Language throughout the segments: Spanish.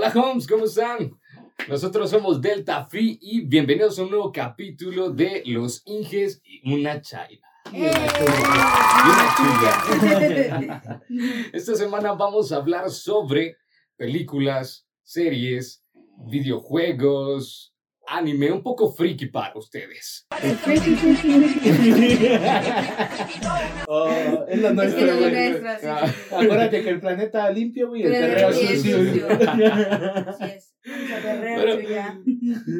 Hola Holmes, ¿cómo están? Nosotros somos Delta Free y bienvenidos a un nuevo capítulo de Los Inges y una Chaira. Y una. Esta semana vamos a hablar sobre películas, series, videojuegos, anime, un poco friki para ustedes. Oh, es nuestro, lo güey. sí, Ah. sí, sí. Acuérdate que el planeta limpio, güey, el terreno sí, sucio. es.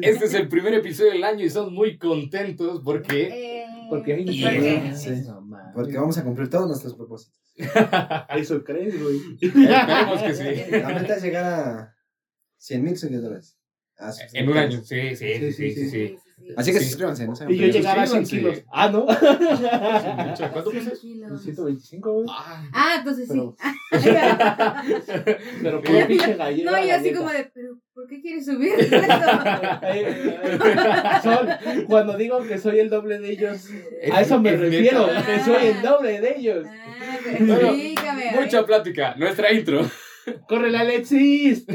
Este es el primer episodio del año y estamos muy contentos porque Eh, Porque hay ¿Y ¿por qué? Sí. No, mames. Porque vamos a cumplir todos nuestros propósitos. Eso crees, güey. esperemos que sí. La meta es llegar a 100 mil seguidores. Ah, sí, En un año, sí, sí, sí, sí, sí. Sí, sí, sí. Así que Sí. suscríbanse, no Y yo llegar a 100 Suscríbanse. kilos. Ah, ¿no? ¿Cuánto pesas? Kilos. 125, güey. Ah, Ah, entonces Pero- sí. Pero pinche gallego. No, y así como de, pero ¿por qué quieres subir? Son, cuando digo que soy el doble de ellos, a eso me refiero, que soy el doble de ellos. Ah. Mucha plática, nuestra intro. ¡Corre la Alexis!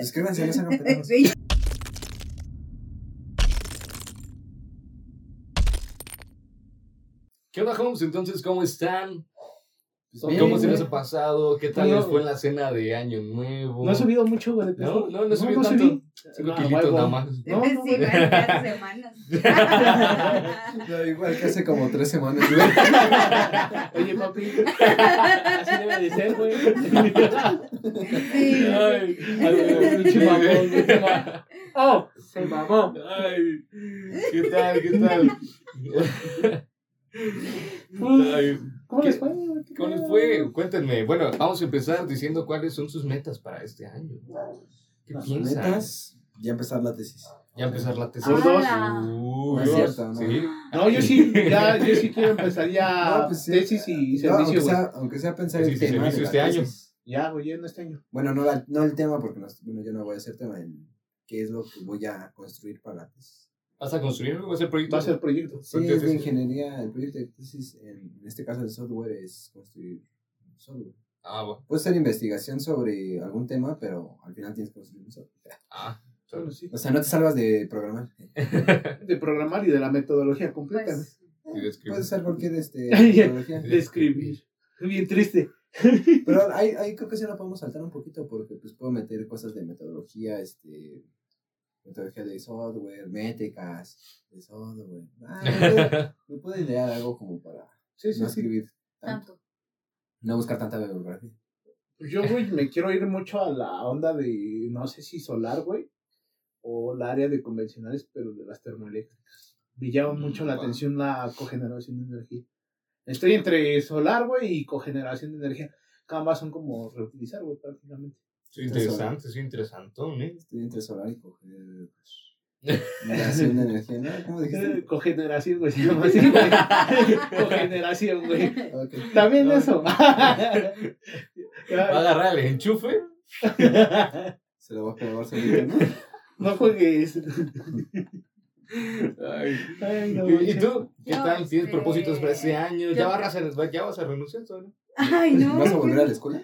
Suscríbanse, no sean pendejos. Sí. ¿Qué onda, Holmes? Entonces, ¿cómo están? Bien, ¿Cómo se ha pasado? ¿Qué tal No. les fue en la cena de Año Nuevo? No he subido mucho, güey, de peso. No, no, no he subido tanto. subí. Cinco No, kilitos huevo. nada más. No, no, sí, güey. bueno, hace semanas. No, igual que hace como 3 semanas, güey. Oye, papi, así debe de ser, güey. Sí. Ay, Ay, pinche mamón, pinche mamón. ¡Oh! Se mamó. ay, ¿qué tal? ¿Qué tal? Ay, ¿Cómo ¿Qué- les fue? ¿Cómo les fue? Cuéntenme. Bueno, vamos a empezar diciendo cuáles son sus metas para este año. ¿Qué Las piensan? metas, ya empezar la tesis. Ya empezar la tesis. Gordos. Uh, No es cierto, no. Sí. No, yo sí, ya, yo sí quiero empezar ya No, pues sí. tesis y No, aunque, servicio, sea, aunque sea pensar Tesis el tema. de servicio la este año. tesis. Ya, ya en este año. Bueno, no, la- no el tema, porque no, bueno, yo no voy a hacer tema. El, ¿Qué es lo que voy a construir para la tesis? ¿Vas a construir algo? ¿Va a ser proyecto? Va a ser proyecto. Sí, Proyecto es de ingeniería. El proyecto de tesis, en, en este caso de software, es construir un software. Ah, bueno. Puede ser investigación sobre algún tema, pero al final tienes que construir un software. Ah, Bueno, sí. O sea, no te salvas de programar. De programar y de la metodología completa. Pues, describe. Puede ser cualquier este, metodología. De escribir. Bien triste. Pero ahí, ahí creo que sí la podemos saltar un poquito porque pues puedo meter cosas de metodología, este metodología de software, métricas de software. Ah, me, puedo idear algo como para Sí, sí, no sí. escribir tanto, tanto. no buscar tanta bibliografía. Yo, güey, me quiero ir mucho a la onda de, no sé si solar, güey, o la área de convencionales, pero de las termoeléctricas. Me llama Mm, mucho la atención la cogeneración de energía. Estoy entre solar, güey, y cogeneración de energía. Ambas son como reutilizar, güey, prácticamente. Sí, interesante, sí, interesante, ¿eh? Estoy entre solar y coger pues, generación de energía, ¿no? ¿Cómo dijiste? Eh, Cogeneración, güey, se llama así, güey. cogeneración, güey. Ok. También No. eso. Va a agarrar el enchufe. Se lo voy a pegar solito, ¿no? no juegues. Ay. Ay, no, ¿Y tú? ¿Qué tal? ¿Tienes este, propósitos para este año? ¿Ya vas a, ya vas a renunciar todavía? Ay, no. ¿Vas a volver a la escuela?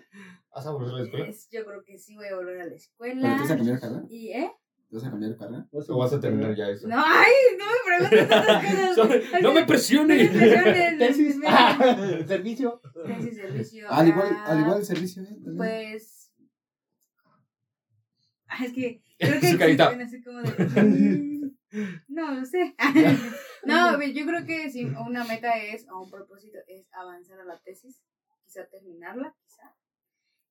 ¿Vas a volver a la escuela? Es- Yo creo que sí voy a volver a la ¿Pero te vas a escuela. cambiar de carrera? ¿Y eh? ¿Te vas a cambiar de carrera? ¿O vas a terminar ya eso? No, ay, no me preguntes tantas cosas. ¡No me No presiones! me presiones. Tesis. Servicio. Tesis, servicio. Al igual, ah, al igual el servicio, ¿eh? También. Pues. Ah, es que creo que Su carita. así como de. mm, No, no sé. no, yo creo que si una meta es, o un propósito es avanzar a la tesis, quizá terminarla, quizá.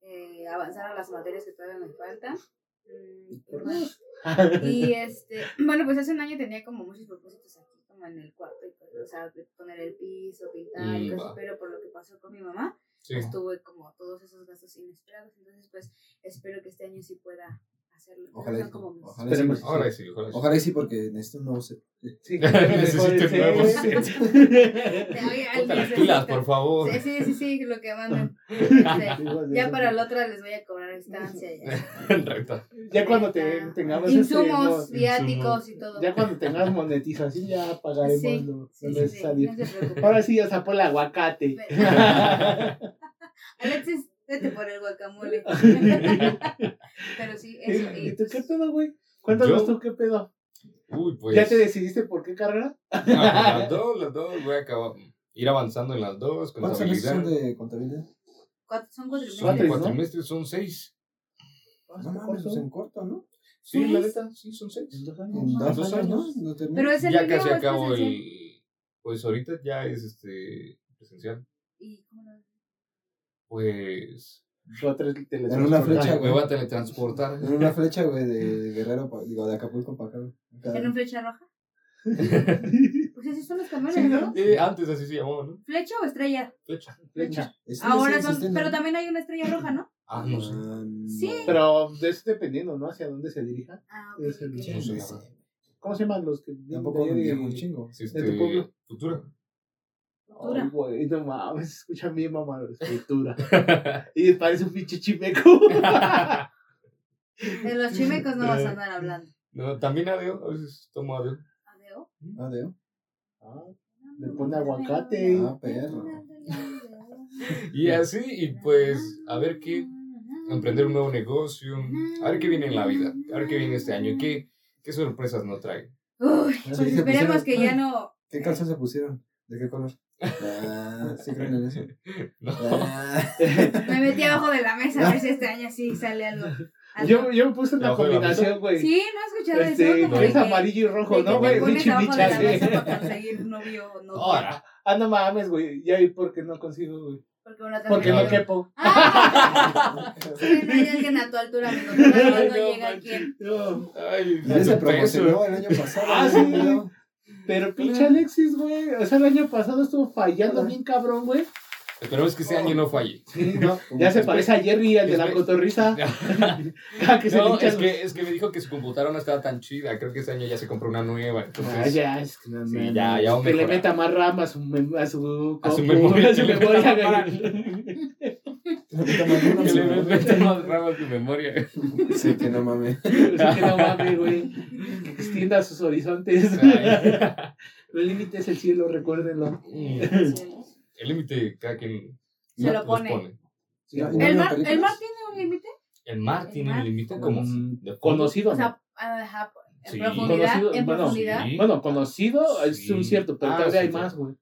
Eh, avanzar a las materias que todavía me faltan. mm. Y este, bueno, pues hace un año tenía como muchos propósitos aquí, como en el cuarto, y cosas, o sea, de poner el piso, pintar, y Mm, cosas, pero por lo que pasó con mi mamá, Sí. pues tuve como todos esos gastos inesperados, entonces pues espero que este año sí pueda hacerlo. Ojalá, como ojalá, y sí. Ojalá sí, ojalá sí. ojalá y sí, porque necesito un nuevo set. Sí, Necesito set. Las pilas, por favor. Sí, sí, sí, sí, lo que mandan. Ya para la otra les voy a cobrar estancia. Ya. Ya cuando te, tengamos este, Insumos, mo- viáticos y todo. ya cuando tengas monetización ya pagaremos Sí, lo, Sí, lo sí, sí, necesario. no se preocupen. Ahora sí ya sacó el aguacate. Alexis, vete por el guacamole. Pero sí, eso. ¿Y Y, tú qué pedo, güey? Cuéntanos Yo- tú qué pedo. Uy, pues. ¿Ya te decidiste por qué carrera? Ah, pues, las dos, las dos. Voy a acabar. Ir avanzando en las dos. ¿Cuántos semestres Contabilidad. son de contabilidad? cuatro- son cuatro Son cuatrimestres, son seis. No mames, pues en corto, ¿no? Sí, la neta, sí, son seis. En dos En años. Dos dos años, años. ¿no? Pero es el Ya casi acabo el. Pues ahorita ya es este. Presencial. ¿Y cómo lo- Pues. Yo En una flecha, güey. voy a teletransportar. En una flecha, güey, de Guerrero, digo, de Acapulco para acá. ¿En un flecha roja? Pues así son los camiones, Sí, ¿no? ¿no? Eh, antes así se llamaba, ¿no? ¿Flecha o estrella? Flecha. Flecha. Ese Ahora sí son, pero también hay una estrella roja, ¿no? Ah, no sé. Ah, Sí. Pero eso dependiendo, ¿no? Hacia dónde se dirija. Ah, ok, Sí, No sé. ¿Cómo se llaman los que vienen Tampoco de un chingo. Es ¿De tu pueblo? Este. Futura. Futura. Ay, güey, no mames, escucha bien, mamá, escritura. y parece un pinche chimeco. De los chimecos no vas a andar hablando. no, también adeo. A veces tomo adeo. ¿Adeo? Ah, Deo. Ah, Le pone aguacate. Ah, perro. Y así, y pues, a ver qué. Emprender un nuevo negocio. A ver qué viene en la vida. A ver qué viene este año. ¿Qué, qué sorpresas nos trae? Uy, Sí, pues esperemos que ya no. ¿Qué calzas se pusieron? ¿De qué color? Ah, ¿sí creen en eso? No. Ah, Me metí abajo de la mesa a ver si este año sí sale algo. algo. Yo, yo me puse una ¿Debajo de la combinación, güey. Sí, no has escuchado Este, eso. Es que, amarillo y rojo, ¿no, güey? pones Pinche abajo de la micha, mesa sí. para conseguir novio o no. Ahora. Ah, no mames, güey. Ya vi por qué no consigo, güey. Porque, Porque no quepo. Ah, sí, no hay alguien a tu altura, amigo. Todavía no Ay, llega quien. No. Ay, Ya se promocionó el año pasado. Ah, ¿no? sí. Pero- pinche Alexis, güey. O sea, el año pasado estuvo fallando bien cabrón, güey. Esperemos que este año no falle. Sí, no. Ya se parece a Jerry, el de la cotorriza. Que se No, es que, es que me dijo que su computadora no estaba tan chida. Creo que este año ya se compró una nueva. Entonces, Ah, ya, es que no, Sí, no, ya, ya Que le meta más RAM a su, a su, A su memoria, a su que le meta memoria, que sí, le meta más RAM a su memoria. Sí, que no mames. Así que no mames, güey. Extienda sus horizontes. El límite es el cielo, recuérdenlo. El límite, cada quien Se lo los pone. Sí, ¿y no ¿El mar, ¿El mar tiene un límite? El mar El tiene mar. un límite como Mm, de fondo. Conocido. O sea, ajá, en Sí. profundidad. Conocido, en bueno, profundidad. Sí. Bueno, conocido es Sí. un cierto, pero Ah, todavía sí, hay sí. más, güey.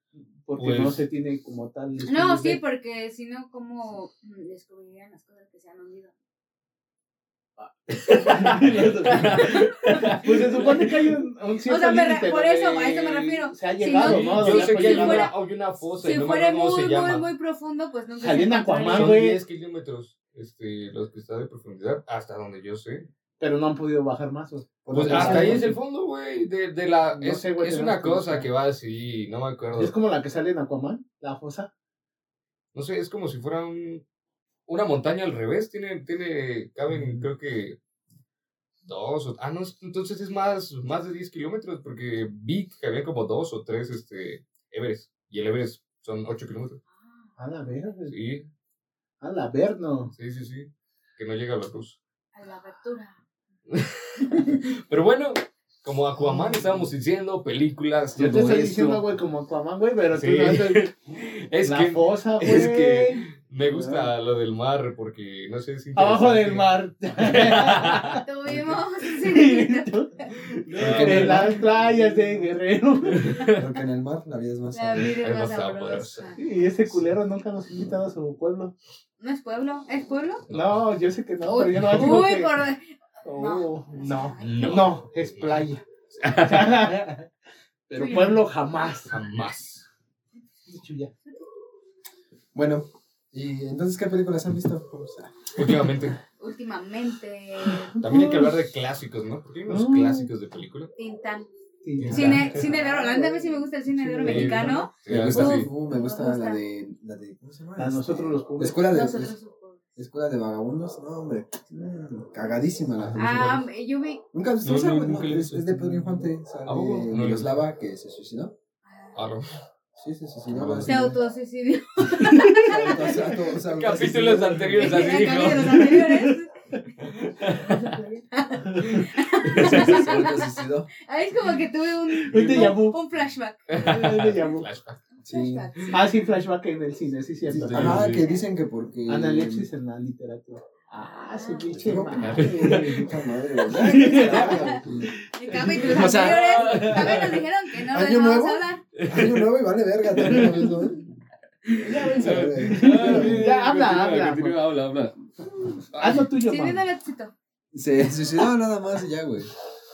Porque Pues- no se tiene como tal. No, sí, porque si no, ¿cómo descubrirían las cosas que se han hundido? pues se supone que hay un, un cierto O sea, me re- límite por eso, a eso me refiero. Se ha Si llegado, no- ¿no? Yo sé ha que hay si una, fuera- hay una fosa y Si no fuera muy, se muy, llama. muy profundo, pues nunca Salí en se Aquaman. Son güey. 10 kilómetros este, los que está de profundidad, hasta donde yo sé. Pero no han podido bajar más. Pues hasta ahí es el fondo, güey. De, de la, No es sé, una cosa que va así, no me acuerdo. Es como la que sale en Aquaman, la fosa. No sé, es como si fuera un, una montaña al revés. Tiene, tiene, caben, creo que dos o, ah, no, entonces es más, más de 10 kilómetros, porque vi que había como dos o tres, este, Everest. Y el Everest son 8 kilómetros. A la ver, Sí, a la ver, no. sí, sí, sí. Que no llega a la luz. A la apertura. Pero bueno, como Aquaman estábamos diciendo, películas, Yo te estoy esto. diciendo, güey, como Aquaman, güey, pero Sí. tú no haces Es la que fosa, güey. es que me gusta lo del mar porque no sé, es Abajo del mar. Tuvimos. sí, en las playas de Guerrero. Porque en el mar la vida es más sabrosa. Y ese culero nunca nos ha invitado a su pueblo. ¿No es pueblo? ¿Es pueblo? No, yo sé que no, pero yo no digo Uy, que... por. Oh, no, No. no, es playa. pero pueblo jamás. Jamás. Chuya. Bueno, ¿y entonces qué películas han visto? Últimamente. Últimamente. También hay que hablar de clásicos, ¿no? Porque hay unos Mm. clásicos de película. Tintán. Cine, cine de oro. La a mí sí me gusta el cine de oro mexicano. Sí, Me gusta, uh, me Me gusta la de, la de, ¿cómo se llama? A Este, nosotros los pobres. Escuela de, Nosotros pobres. escuela de vagabundos, no hombre, mm, cagadísima la película. Ah, yo vi. Nunca has visto No, esa, no, güey? nunca es, es de Pedro Infante, sale ¿A poco? No la he Miroslava que se suicidó. Ah, no. Sí, se suicidó. No, la Se señora. autosuicidió. Se auto- se. Capítulos anteriores así dijo. capítulos anteriores. Se autosuicidó. Ahí es como que tuve un, Un flashback. Flashback. Sí. Flashback, sí. Ah, sí, flashback en el cine, sí, cierto. Sí, Ajá, sí. que dicen que porque. Analepsis en la literatura. Ah, su pinche. En capítulos O sea- también nos dijeron que no ¿Año nuevo? a hablar. Año nuevo y vale verga también. ¿no? Ya, habla, habla. habla, habla. Haz lo tuyo, Sí, lo éxito. Se suicidó nada más y ya, güey.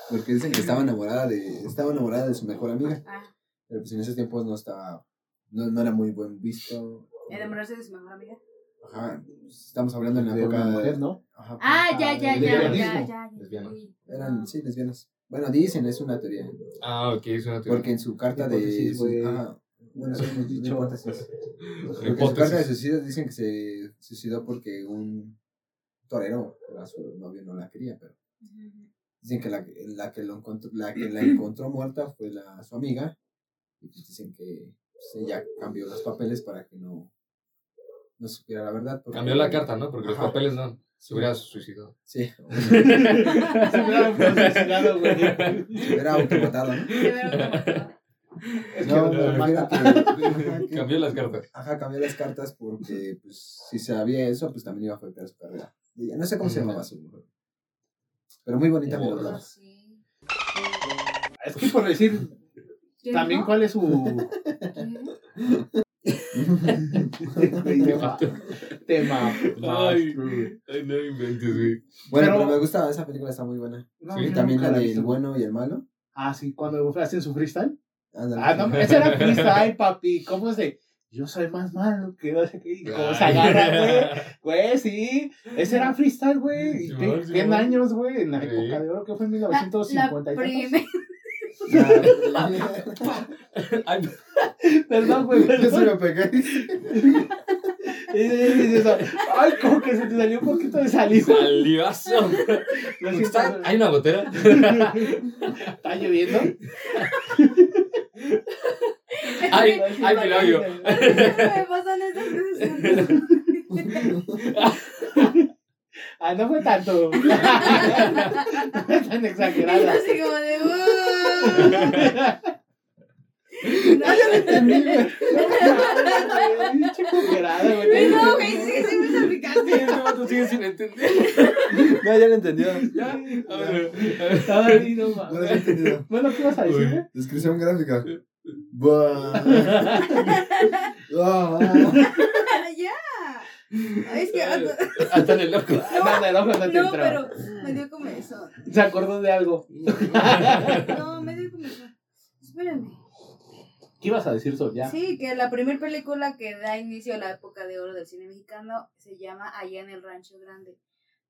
Porque dicen que estaba enamorada de, estaba enamorada de su mejor amiga. Ah, Pero pues en esos tiempos no estaba, no, no era muy buen visto. enamorarse de su mejor amiga. Ajá, estamos hablando en la De época una mujer, ¿no? Ajá, Ah, ya, ya, ya, ya, ya, ya. Lesbiana. Uy, eran, sí, lesbianas. Bueno, dicen, es una teoría. Ah, ok, es una teoría. Porque en su carta de... Ajá, bueno, sí, Hemos dicho. hipótesis. Porque en su carta de suicidio dicen que se suicidó porque un torero, era su novio, no la quería, pero dicen que la, la que lo encontró, la que la encontró muerta fue la, su amiga. Y pues dicen que pues, ella cambió los papeles para que no, no supiera la verdad. porque- Cambió la carta, ¿no? Porque los Ajá. papeles no. Se hubiera suicidado. Sí, Se hubiera procesado, güey. se hubiera automatado, ¿no? Se como- Es que No, que, que- Cambió las cartas. Ajá, cambió las cartas porque, pues, si sabía eso, pues también iba a afectar su carrera. No sé cómo se llamaba su mujer. Pero muy bonita mi Oh. novela. Sí. Es que por decir ¿Qué también cuál es su ¿Qué? tema. tema. Ay, ay, no inventes, güey. Bueno, Pero- pero, me gusta, esa película está muy buena. No, Y también la del visto. bueno y el malo. Ah, sí, cuando hacen su freestyle. Ándale. Ah, no, ese era freestyle, papi. ¿Cómo es de? Yo soy más malo que no sé qué. ¿Cómo se agarra, güey? Güey, sí. Ese era freestyle, güey. Sí, te- sí, 100 sí. años, güey. En la Sí. época de oro, que fue en La, 1950 la y tantos. Perdón, güey. Yo se Perdón. lo pegué. Y- y- y- y- Ay, como que se te salió un poquito de saliva. Salivazo. ¿Está-. ¿Hay una gotera? ¿Está lloviendo? Ay, ay, mi labio. me pasan estas cosas. Ah, no fue tanto. no fue tan Y exagerada. así como de. No, ya lo entendí, güey. No, güey, sí, sí me explicaste. Este vato sigue sin entender. No, ya lo entendió. Ya. A ver. No mames. lo he. Bueno, ¿qué vas a decir? Descripción gráfica. Buah. Ah. Ya. Ay, es que. Hasta en el loco. Nada, el ojo no te No, entró. pero me dio como eso. Se acordó de algo. No, me dio como eso. Espérame. ¿Qué ibas a decir, Sol? Ya. Sí, que la primera película que da inicio a la época de oro del cine mexicano se llama Allá en el Rancho Grande.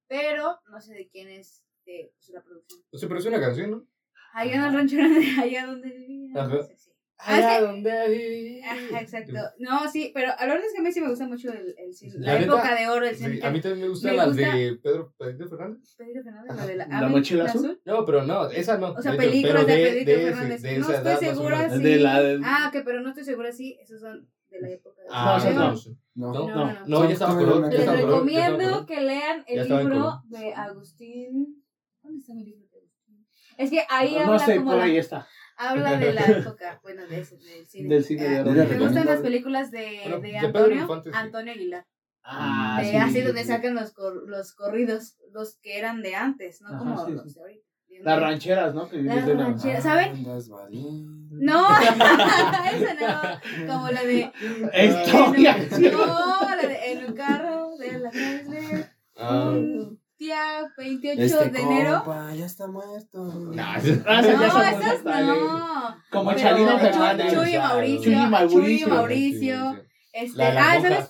Pero no sé de quién es de pues, la producción. O sea, pero es una canción, ¿no? Allá en el Rancho Grande, allá donde vivía. Ajá. no sé, sí. Ah, que- viví. Ajá, exacto. No, sí, pero la verdad es que a mí sí me gusta mucho el, el cine. La La, neta, época de oro del cine Sí, a mí también me gustan Me las gusta- de Pedro, Pedro Fernández. Pedro Fernández, la de la, ¿La mochila azul? No, pero no, esa no. O sea, de películas de Pedrito ese- Fernández. de no esa estoy segura si. De Ah, ok, pero no estoy segura si esos son de la época de Ah, No, de no, oro. no. No. No, No, no, no, no. ya estaba Son- color. Les recomiendo que lean el libro de Agustín. ¿Dónde está mi libro de Agustín? Es que ahí No habla sé, como por la- ahí está. Habla de la época, bueno, de ese, del cine. Del cine de les Me gustan las películas de, Bueno, de Antonio, Infante, sí. Antonio Aguilar. Ah, de sí. así donde sacan los, cor- los corridos, los que eran de antes, no Ajá, como sí, los sí. de ahorita. Las rancheras, ¿no? Las rancheras. ¿saben? No, esa no, como la de Historia. en un- No, la de en un carro de la Chrysler, Ah, un día 28 Este de enero. compa ya está muerto. No, esas no. Como Chalino Fernández. Chuy Mauricio, Chuy Mauricio. Chuy Mauricio, este, La ah. ¿sabes?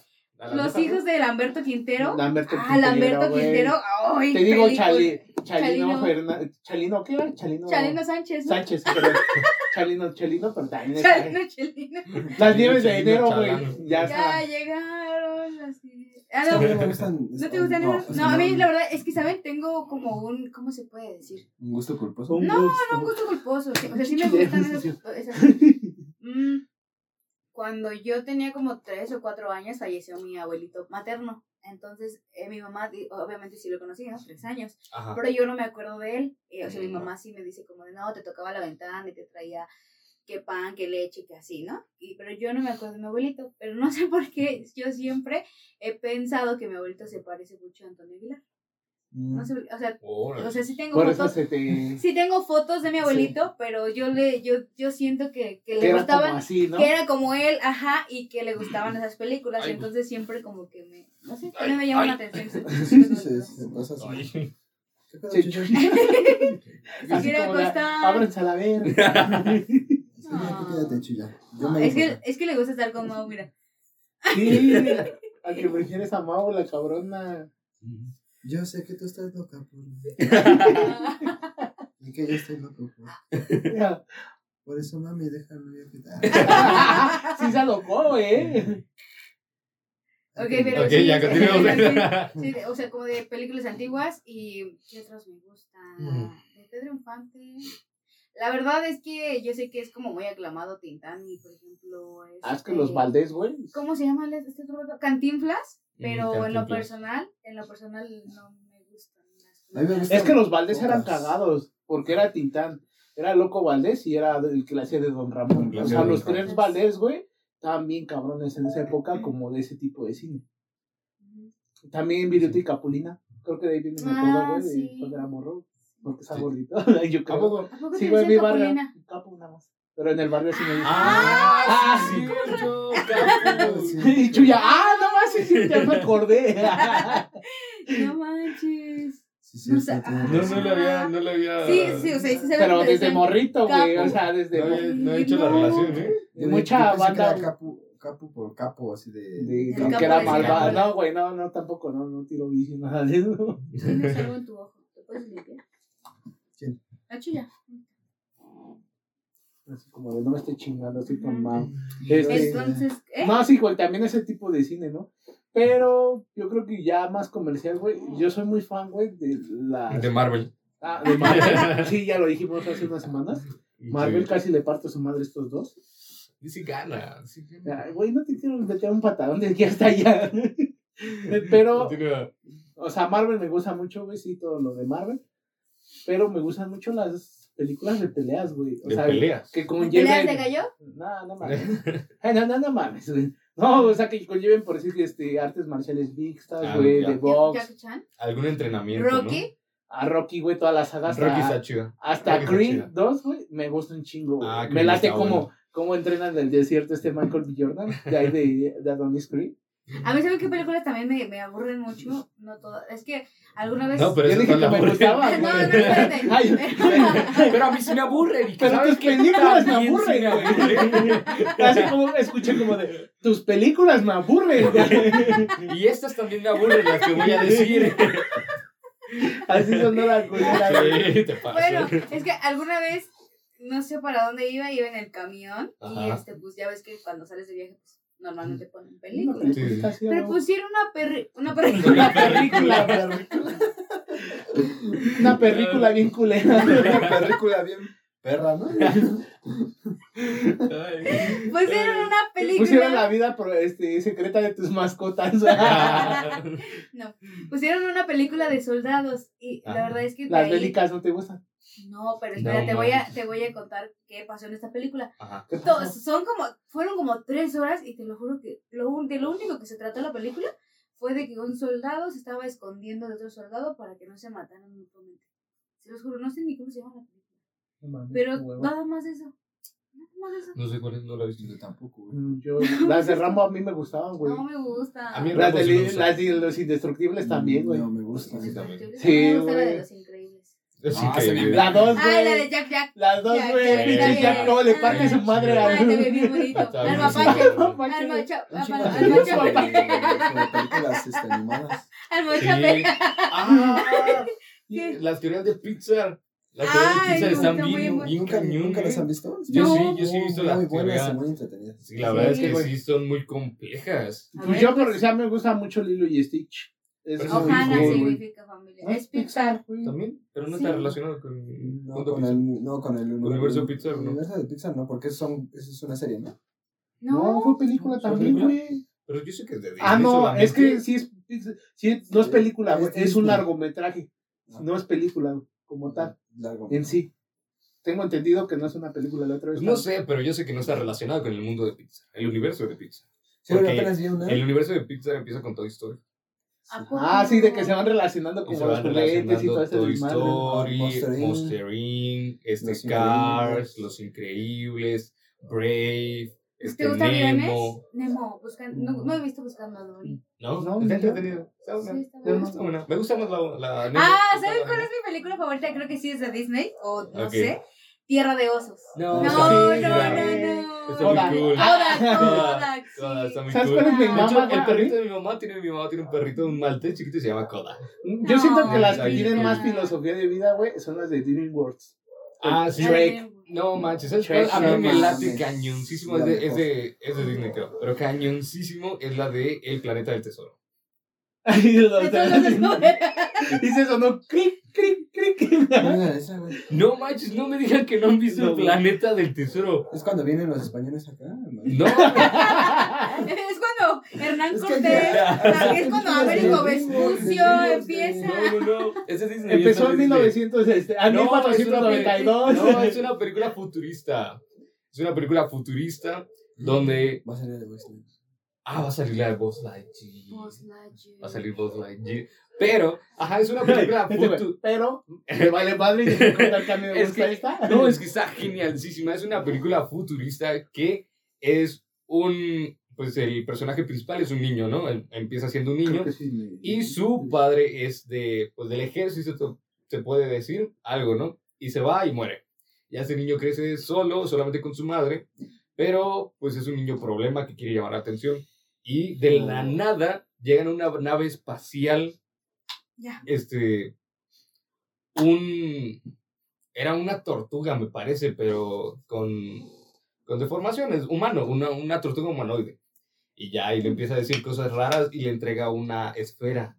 Los hijos de Lamberto Quintero. Lamberto Ah, Lamberto. Quintero. Ay, Te digo. Chali, Chalino Chalino. Fernández. ¿Chalino qué era? Chalino. Chalino Sánchez. ¿no? Sánchez, perdón. Chalino, Chalino, pero también Chalino Chelino. Las nieves de Chalino enero, güey. Ya, Ya está. llegaron así. Ah, no. mí me gustan. ¿No te gustan No, a mí la verdad es que, ¿saben? Tengo como un, ¿cómo se puede decir? Un gusto culposo. No, gusto. no, un gusto culposo. sí, O sea, sí me gustan esas, esas- Mm, Cuando yo tenía como tres o cuatro años, falleció mi abuelito materno. Entonces, eh, mi mamá, obviamente sí lo conocía, ¿no? tres años, Ajá. pero yo no me acuerdo de él. Eh, o sea, mi mamá sí me dice como de, no, te tocaba la ventana y te traía que pan, que leche, que así, ¿no? Y, pero yo no me acuerdo de mi abuelito, pero no sé por qué yo siempre he pensado que mi abuelito se parece mucho a Antonio Aguilar. Mm. No sé, o sea, o sea, sí tengo Por fotos. se te. Sí tengo fotos de mi abuelito, pero yo le, yo, yo siento que, que Que le gustaban, como así, ¿no? que era como él, ajá, y que le gustaban esas películas, Ay, entonces siempre como que me, no sé, Ay, también me llama la atención. Sí, sí, sí, sí, sí, pasa así. Ay. ¿Qué pedo, Sí. Chucho? Así quiere como de, acostar. ábranse a la verga. Sí, ya, tú quédate, Chuya. Yo me es, que, es que le gusta estar con Mau, mira. Sí, a que prefieres a Mau, la cabrona. Yo sé que tú estás loca por mí. Y que yo estoy loco por Por eso, mami, déjalo ya que sí se alocó, ¿eh? Ok, pero Ok, sí, ya sí, continuemos. sí, o sea, como de películas antiguas y ¿qué otros me gustan? Mm. De Pedro Infante. La verdad es que yo sé que es como muy aclamado Tintán y por ejemplo Ah, es que este, los Valdés, güey. ¿Cómo se llama este otro? Cantinflas, pero Mm, en lo personal, en lo personal no me gustan las me Es que los Valdés eran cagados, porque era Tintán. Era Loco Valdés y era el que le hacía de Don Ramón. Que O sea, los tres. Valdés, güey, estaban bien cabrones en esa época, como de ese tipo de cine. También Viruta y Capulina. Creo que de ahí viene mi Ah, apodo, güey, de sí. cuando era morro. Porque está Sí. gordito. Yo ¿A creo. Sí, güey, mi barrio. Capo nada más. Pero en el barrio sí me dicen. Ah, Ah, sí, cierto, capo. Sí. Y Chuya, ah, no más, sí, sí, ya me acordé. No manches. Sí, sí, No sí, ah. No, le había, no le había. Sí, sí, o sea, sí se Pero desde morrito, güey. O sea, desde. No, he- no he Ay, hecho la relación, ¿eh? de mucha Yo banda. capo por capo, así de. Que era. No, güey, no, no, tampoco, no, no tiro bici, nada de eso. Tienes algo en tu ojo. ¿Te puedes limpiar? ¿Quién? La chuya. Así como de no me estoy chingando, estoy con. Este, Entonces, ¿eh? No, sí, güey, también ese tipo de cine, ¿no? Pero yo creo que ya más comercial, güey. Yo soy muy fan, güey, de la. De Marvel. Ah, de Marvel. sí, ya lo dijimos hace unas semanas. Marvel casi le parte a su madre estos dos. Y sí gana. Sí gana. Ay, Güey, no te quiero meter un patadón de aquí hasta allá. Pero, o sea, Marvel me gusta mucho, güey, sí, todo lo de Marvel. Pero me gustan mucho las películas de peleas, güey. O De sea, peleas. que ¿Peleas conlleven. de gallo? No, no mames. Ay, no, no, no mames, güey. No, o sea, que conlleven, por decir, este, artes marciales mixtas, Ah, güey, ya. de box. Algún entrenamiento. Rocky. A Rocky, güey, todas las sagas. ¿no? Rocky está chido. Hasta Rocky está Creed chida. 2, güey, me gusta un chingo, güey. Ah, me late como, bueno. como entrena en el desierto este Michael B. Jordan, de ahí de, de Adonis Creed. A mí, ¿saben qué películas también me, me aburren mucho? No todas. Es que alguna vez. No, pero Yo dije que me gustaba, No, no, espérate. Ay, Pero a mí sí me aburre. Pero ¿sabes tus películas me aburren, güey. Así como escuché como de, tus películas me aburren. Y estas también me aburren, las que voy a decir. Así sonó la culera. Sí, te pasa. Bueno, es que alguna vez, no sé para dónde iba, iba en el camión. Y Ajá. este, pues ya ves que cuando sales de viaje, pues normalmente ponen películas. así, Pero pusieron una perri una Una película. Una película bien culera. Una película bien perra, ¿no? Pusieron una película. Pusieron la vida pro- este, secreta de tus mascotas. No, pusieron una película de soldados. Y la verdad es que. Las ahí- bélicas no te gustan. No, pero espera, No te, voy a, te voy a contar qué pasó en esta película. Ajá. ¿Qué To- pasó? son como, fueron como tres horas y te lo juro que lo, un- de lo único que se trató la película fue de que un soldado se estaba escondiendo de otro soldado para que no se mataran mutuamente. Se los juro, no sé ni cómo se llama la película. No Pero qué hueva. nada más eso. Nada más eso. No sé cuál es, no la he visto. Yo tampoco, güey. Mm, Yo, las de Rambo a mí me gustaban, güey. No me gusta. A mí Las de, sí me li- gusta. las de los indestructibles también, güey. No me gusta. Sí, también. Güey. Es Ah, increíble. La dos, Ay, la güey. de Jack Jack. Las dos, güey. Pinche Jack, cómo le parte Ay, su madre Ay, a te ve bien bonito. Al mapache. Al mapache. Al chingo ma- de al películas este, animadas. Al. Ah, las teorías de Pixar. Las teorías de Ay, Pixar no, están bien, bien ¿Nunca, cañón. ¿Nunca las han visto? Yo sí, yo sí he visto las Muy buenas y teorías. muy entretenidas. Sí, la verdad es que Sí, son muy complejas. Pues yo, pues. por ejemplo, me gusta mucho Lilo y Stitch. Es Ohana cool, significa familia. No, Es Pixar. güey. También, pero no Sí. está relacionado con, No junto con, Pixar. el, no, con el universo Pixar, El ¿no? universo de Pixar no, porque son, eso es una serie, ¿no? No, fue película ¿Fue también, película? güey. Pero yo sé que es de Disney Ah, no, solamente. es que sí es, sí, no es película, güey, Es es un largometraje. No es película como tal, Largo. en sí. Tengo entendido que no es una película la otra vez. Pues no sé, pero yo sé que no está relacionado con el mundo de Pixar, el universo de Pixar. Sí, porque apenas vi una. El universo de Pixar empieza con Toy Story. ¿A poco Ah, sí, de que se van relacionando como los juguetes y todo ese Toy. Story, Monster Inc. Monster Inc., este Los Cars, Increíbles. Los Increíbles, Brave, ¿Te este gusta? Nemo. Nemo, buscan, no, no he visto Buscando a Dory. ¿No? No, está entretenido. Está buena. Sí, está Me gusta buena. Me gusta más la, la Nemo. Ah, ¿sabes cuál es mi película favorita? Creo que sí es de Disney, o no sé. Tierra de Osos. No, No, no, no. Está muy Kodak. cool. Kodak, Kodak, Kodak, Kodak, está muy ¿Sabes cool. cuál es mi De hecho, mamá? el perrito de mi mamá tiene mi mamá tiene un perrito, un maltés chiquito y se llama Koda. Yo siento que las que tienen más filosofía de vida, güey, son las de DreamWorks. Ah, sí. Shrek. No manches, ¿sabes Shrek, cuál? A mí me late cañoncísimo. Es de, es, de, es de Disney, creo. Pero cañoncísimo es la de El Planeta del Tesoro. Ahí lo- Entonces, no. Y se sonó cric, cric, cric. Mira, esa, güey. No manches, no me digan que no han visto No, El. Planeta del Tesoro. Es cuando vienen los españoles acá. man. No, Es cuando Hernán Cortés, es cuando Américo Vespucio empieza. no, no, no. Es de Disney. Empezó es en de Disney. 1900, este, a No, es una 1492. peli- No, es una película futurista. Es una película futurista donde. Va a salir de Wesley. Ah, va a salir la de Buzz Lightyear. Buzz Lightyear. Va a salir Buzz Lightyear. Pero, ajá, es una película futurista. Pero, me vale madre y te el cambio de Es que-. No, es que está genialísima. Es una película futurista que es un. Pues el personaje principal es un niño, ¿no? Él empieza siendo un niño. Sí Y su padre es de, pues del ejército, se puede decir, algo, ¿no? Y se va y muere. Ya ese niño crece solo, solamente con su madre, pero pues es un niño problema que quiere llamar la atención. Y de la nada llegan a una nave espacial, Ya. este, un, era una tortuga, me parece, pero con, con deformaciones, humano, una, una tortuga humanoide. Y ya, y le empieza a decir cosas raras y le entrega una esfera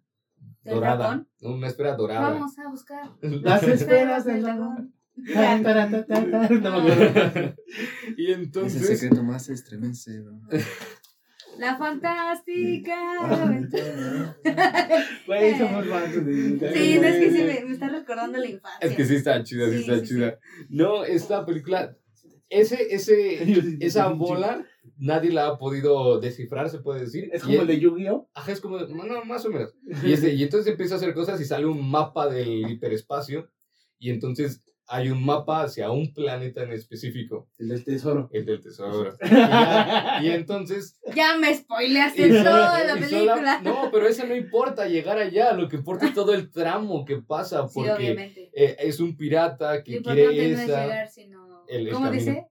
¿Del dorada. dragón? Una esfera dorada. Vamos a buscar. Las esferas del dragón. Tan, tan, tan. No y Es el entonces, secreto más estremecedor. La fantástica. Güey, somos fans de Sí, no es que sí me, me está recordando la infancia. es que sí está chida, sí, Sí, está sí, chida. No, esta película, ese, ese, esa bola, nadie la ha podido descifrar, se puede decir. Es Y como el de Yu-Gi-Oh! Ajá, es como, no, más o menos. Y, este, y entonces empieza a hacer cosas y sale un mapa del hiperespacio. Y entonces hay un mapa hacia un planeta en específico, El del tesoro. el del tesoro. Y, ya- y entonces. Ya me spoileaste toda la película. sola- no, pero eso no importa llegar allá. Lo que importa es todo el tramo que pasa. sí, Porque obviamente. eh, es un pirata que quiere no es esa. llegar, sino. el- el ¿Cómo camino. dice?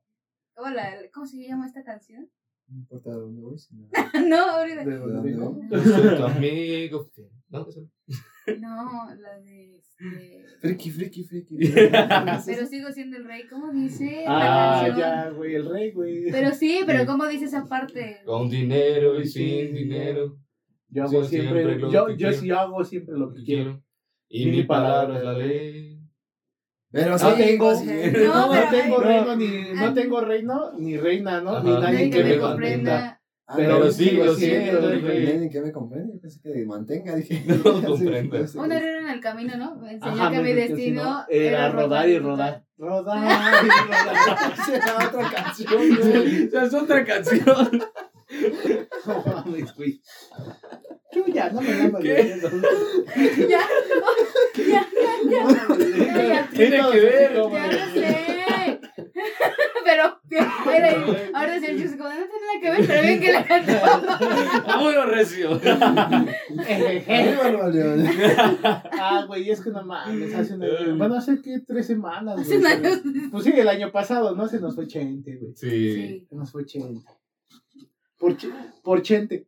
Hola, ¿cómo se llama esta canción? No importa dónde voy, sino. no, ahorita. ¿De dónde vengo? Yo soy tu amigo. No, eso no. La de. Este... Friki, friki, friki. Pero sigo siendo el rey. ¿Cómo dice? la Ah, ya, güey, el rey, güey. Pero sí, pero ¿cómo dice esa parte? Con dinero y sin dinero. Yo hago Sí, siempre, siempre lo yo, que yo, quiero. sí hago siempre lo que quiero. Y Y mi palabra palabra es la ley. Pero No sí, tengo. No, no, pero- tengo no. reino ni, no tengo reino ni reina, ¿no? Ajá. Ni nadie Nadie que me comprenda. comprenda. Ah, Pero no, sigo siendo. Nadie que me comprende. Yo pensé que mantenga, dije. No Sí, comprendo. sé. Un error en el camino, ¿no? Me enseñó Ajá, que mi destino era rodar y rodar. Rodar y rodar. Será otra canción, güey. Es otra canción. No mames, güey. Tú ya, no me llamas. ¿Qué? Ya, ya, ya, ya, ya. Tiene que ver. Ya lo sé. Pero, era ahí. ahora decía el chico, no tiene nada que ver, pero bien que la cantaba. Vámonos, recio. Ah, güey, es que no mames, hace una... Bueno, hace que tres semanas, Hace un año. Pues sí, el año pasado, ¿no? Se nos fue Chente, güey. Sí. Sí. Se nos fue Chente. Por, Ch- por Chente.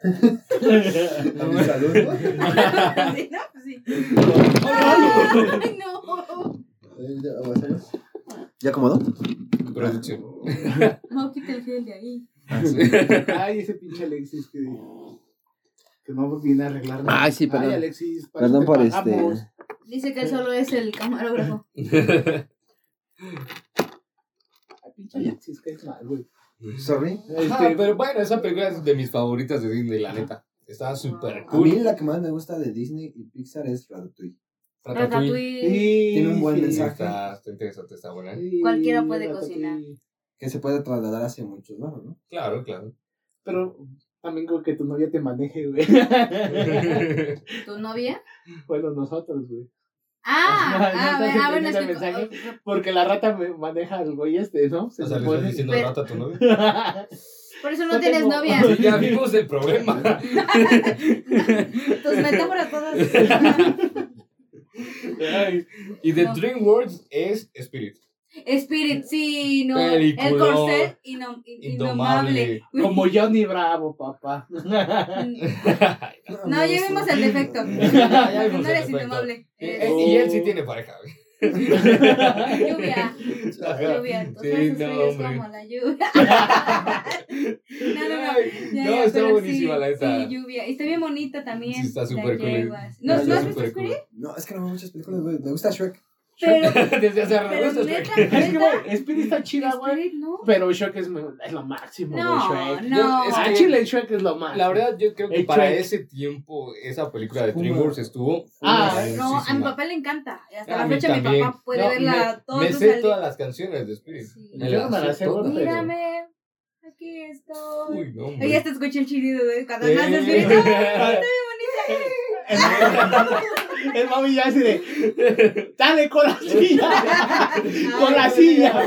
A mi salud, ¿no? Sí, ¿no? Pues sí. Ay, no. Ya, aguas, ¿Ya acomodó? Producción. No, quita el fiel de ahí. Ay, ese pinche Alexis que, que no viene a arreglar nada. Ay, sí, perdón. Ay, Alexis, para Perdón por te este. Dice que él solo es el camarógrafo. Ay, pinche Alexis, que es mal, güey. Sorry. Este, pero bueno, esa película es de mis favoritas de Disney, la neta. Está súper A mí cool. la que más me gusta de Disney y Pixar es Ratatouille. Ratatouille. Ratatouille. sí, Tiene un buen sí, mensaje. Está, está interesante, está buena. sí, Cualquiera puede cocinar. Que se puede trasladar hacia muchos lados, ¿no? Claro, claro. Pero también creo que tu novia te maneje, güey. ¿Tu novia? bueno, nosotros, güey. Ah, No, no ah, ah, es entendiendo que. el mensaje. Porque la rata me maneja al güey este, ¿no? Se O sea, le supone. estás diciendo Pero- rata a tu novia. Por eso no tienes tengo- novia. Ya vimos el problema. Tus metáforas todas. Y The No. DreamWorks es Spirit. Spirit, sí, no. El corcel inom- in- indomable. Como Johnny Bravo, papá. No, ya vimos el defecto. Ya, ya vimos no el eres defecto. indomable. Y, él sí tiene pareja. Lluvia. Ajá. Lluvia. Tus Sí, no, hombre. como la lluvia. no, no, no. Ya, no, ya, está buenísima sí, la neta. Sí, lluvia. Y está bien bonita también. Sí, está súper cool. ¿No, ¿no has visto cool. Spirit? No, es que no veo muchas películas, güey. Me gusta Shrek. Pero, Desde hace rato. pero neta, Shrek. Es que, güey, Spirit está chida, güey. No. Pero Shrek es, es lo máximo, güey. No, Shrek. no. Yo- es Ah, que- Chile, Shrek es lo máximo. La verdad, yo creo que El para Shrek. ese tiempo, esa película de. DreamWorks estuvo. Ah, No, a mi papá le encanta. Y hasta A la fecha mi también. papá puede No, verla me, todos me sé todas las canciones de Spirit. Sí. Me Yo no me las sé, todas. pero- Mírame, aquí estoy. Uy, no, Oye, hasta escuché el chirido de cuando Eh. más Spirit. ¡Ay, El, el mami ya así de. Dale con la silla. con la silla.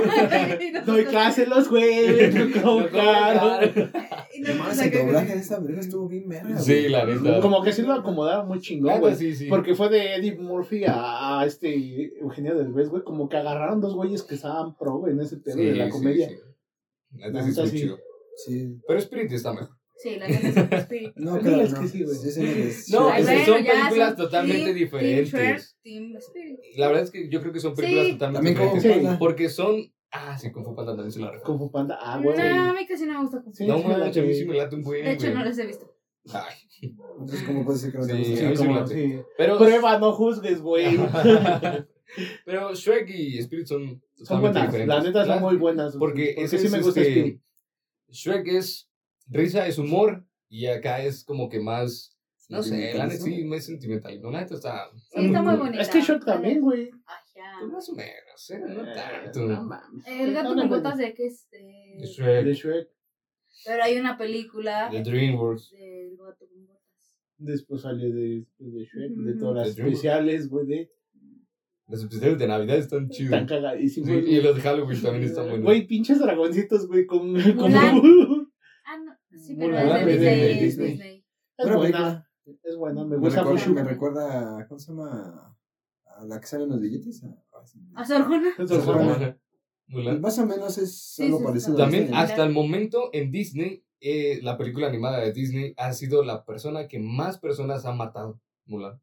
Doy clase los jueves. No caro. Y no, No o mames, sea, el que- doblaje de esta película estuvo bien verga. Sí, la neta. Como que sí lo acomodaron muy chingón, Neta, güey. sí, sí. Porque fue de Eddie Murphy a, a este Eugenio Derbez, güey. Como que agarraron dos güeyes que estaban pro, güey, en ese pedo Sí, de la comedia. sí. chido. Sí. Pero Spirit está mejor. Sí, la neta es Spirit. No, Es claro, es no. que sí, güey. Ese no es No, Ay, bueno, son ya películas son totalmente Team- diferentes. Team Shrek, Team Spirit. La verdad es que yo creo que son películas Sí. totalmente También diferentes. Sí. Panda. Porque son. Ah, sí, Kung Fu Panda también se la recuerdo. Kung Fu Panda. Ah, No, güey. a mí casi no me gusta Kung Fu. Sí, No, sí, manches, a mí sí me late un buen. De hecho, no los he visto. Ay. Entonces, ¿cómo puedes decir que no te Sí, gusta? sí me como- sí. Pero. Prueba, no juzgues, güey. Pero Shrek y Spirit son Son totalmente buenas. diferentes. La neta son muy buenas. Porque, ese sí es, me gusta este, Spirit. Shrek es risa, es humor. Y acá es como que más. No sé, la neta sí, más sentimental. No, la neta está. Sí, está muy bonita. Es que Shrek también, güey. Pues, más o menos, ¿eh? No Eh, tanto. no mames. El gato con botas de que es. De Shrek, De Shrek. Pero hay una película de DreamWorks. del gato con botas. Después salió de, de Shrek, de todas las especiales, güey, de Los especiales de Navidad están chidos. tan cagadísimos. Sí, y los de Halloween también están buenos. Güey, pinches dragoncitos, güey, con... con-. Sí, pero es de de- Disney. Disney. Disney. Es Buena buena, película. es buena, me Me gusta recuerda, mucho. me recuerda, ¿cómo se llama? A la que salen los billetes. ¿A Sor Juana? Es Sor buena. Juana. Mulan. Más o menos es Sí, algo sí, parecido. a También hasta el momento en Disney, eh, la película animada de Disney ha sido la persona que más personas ha matado. Mulan.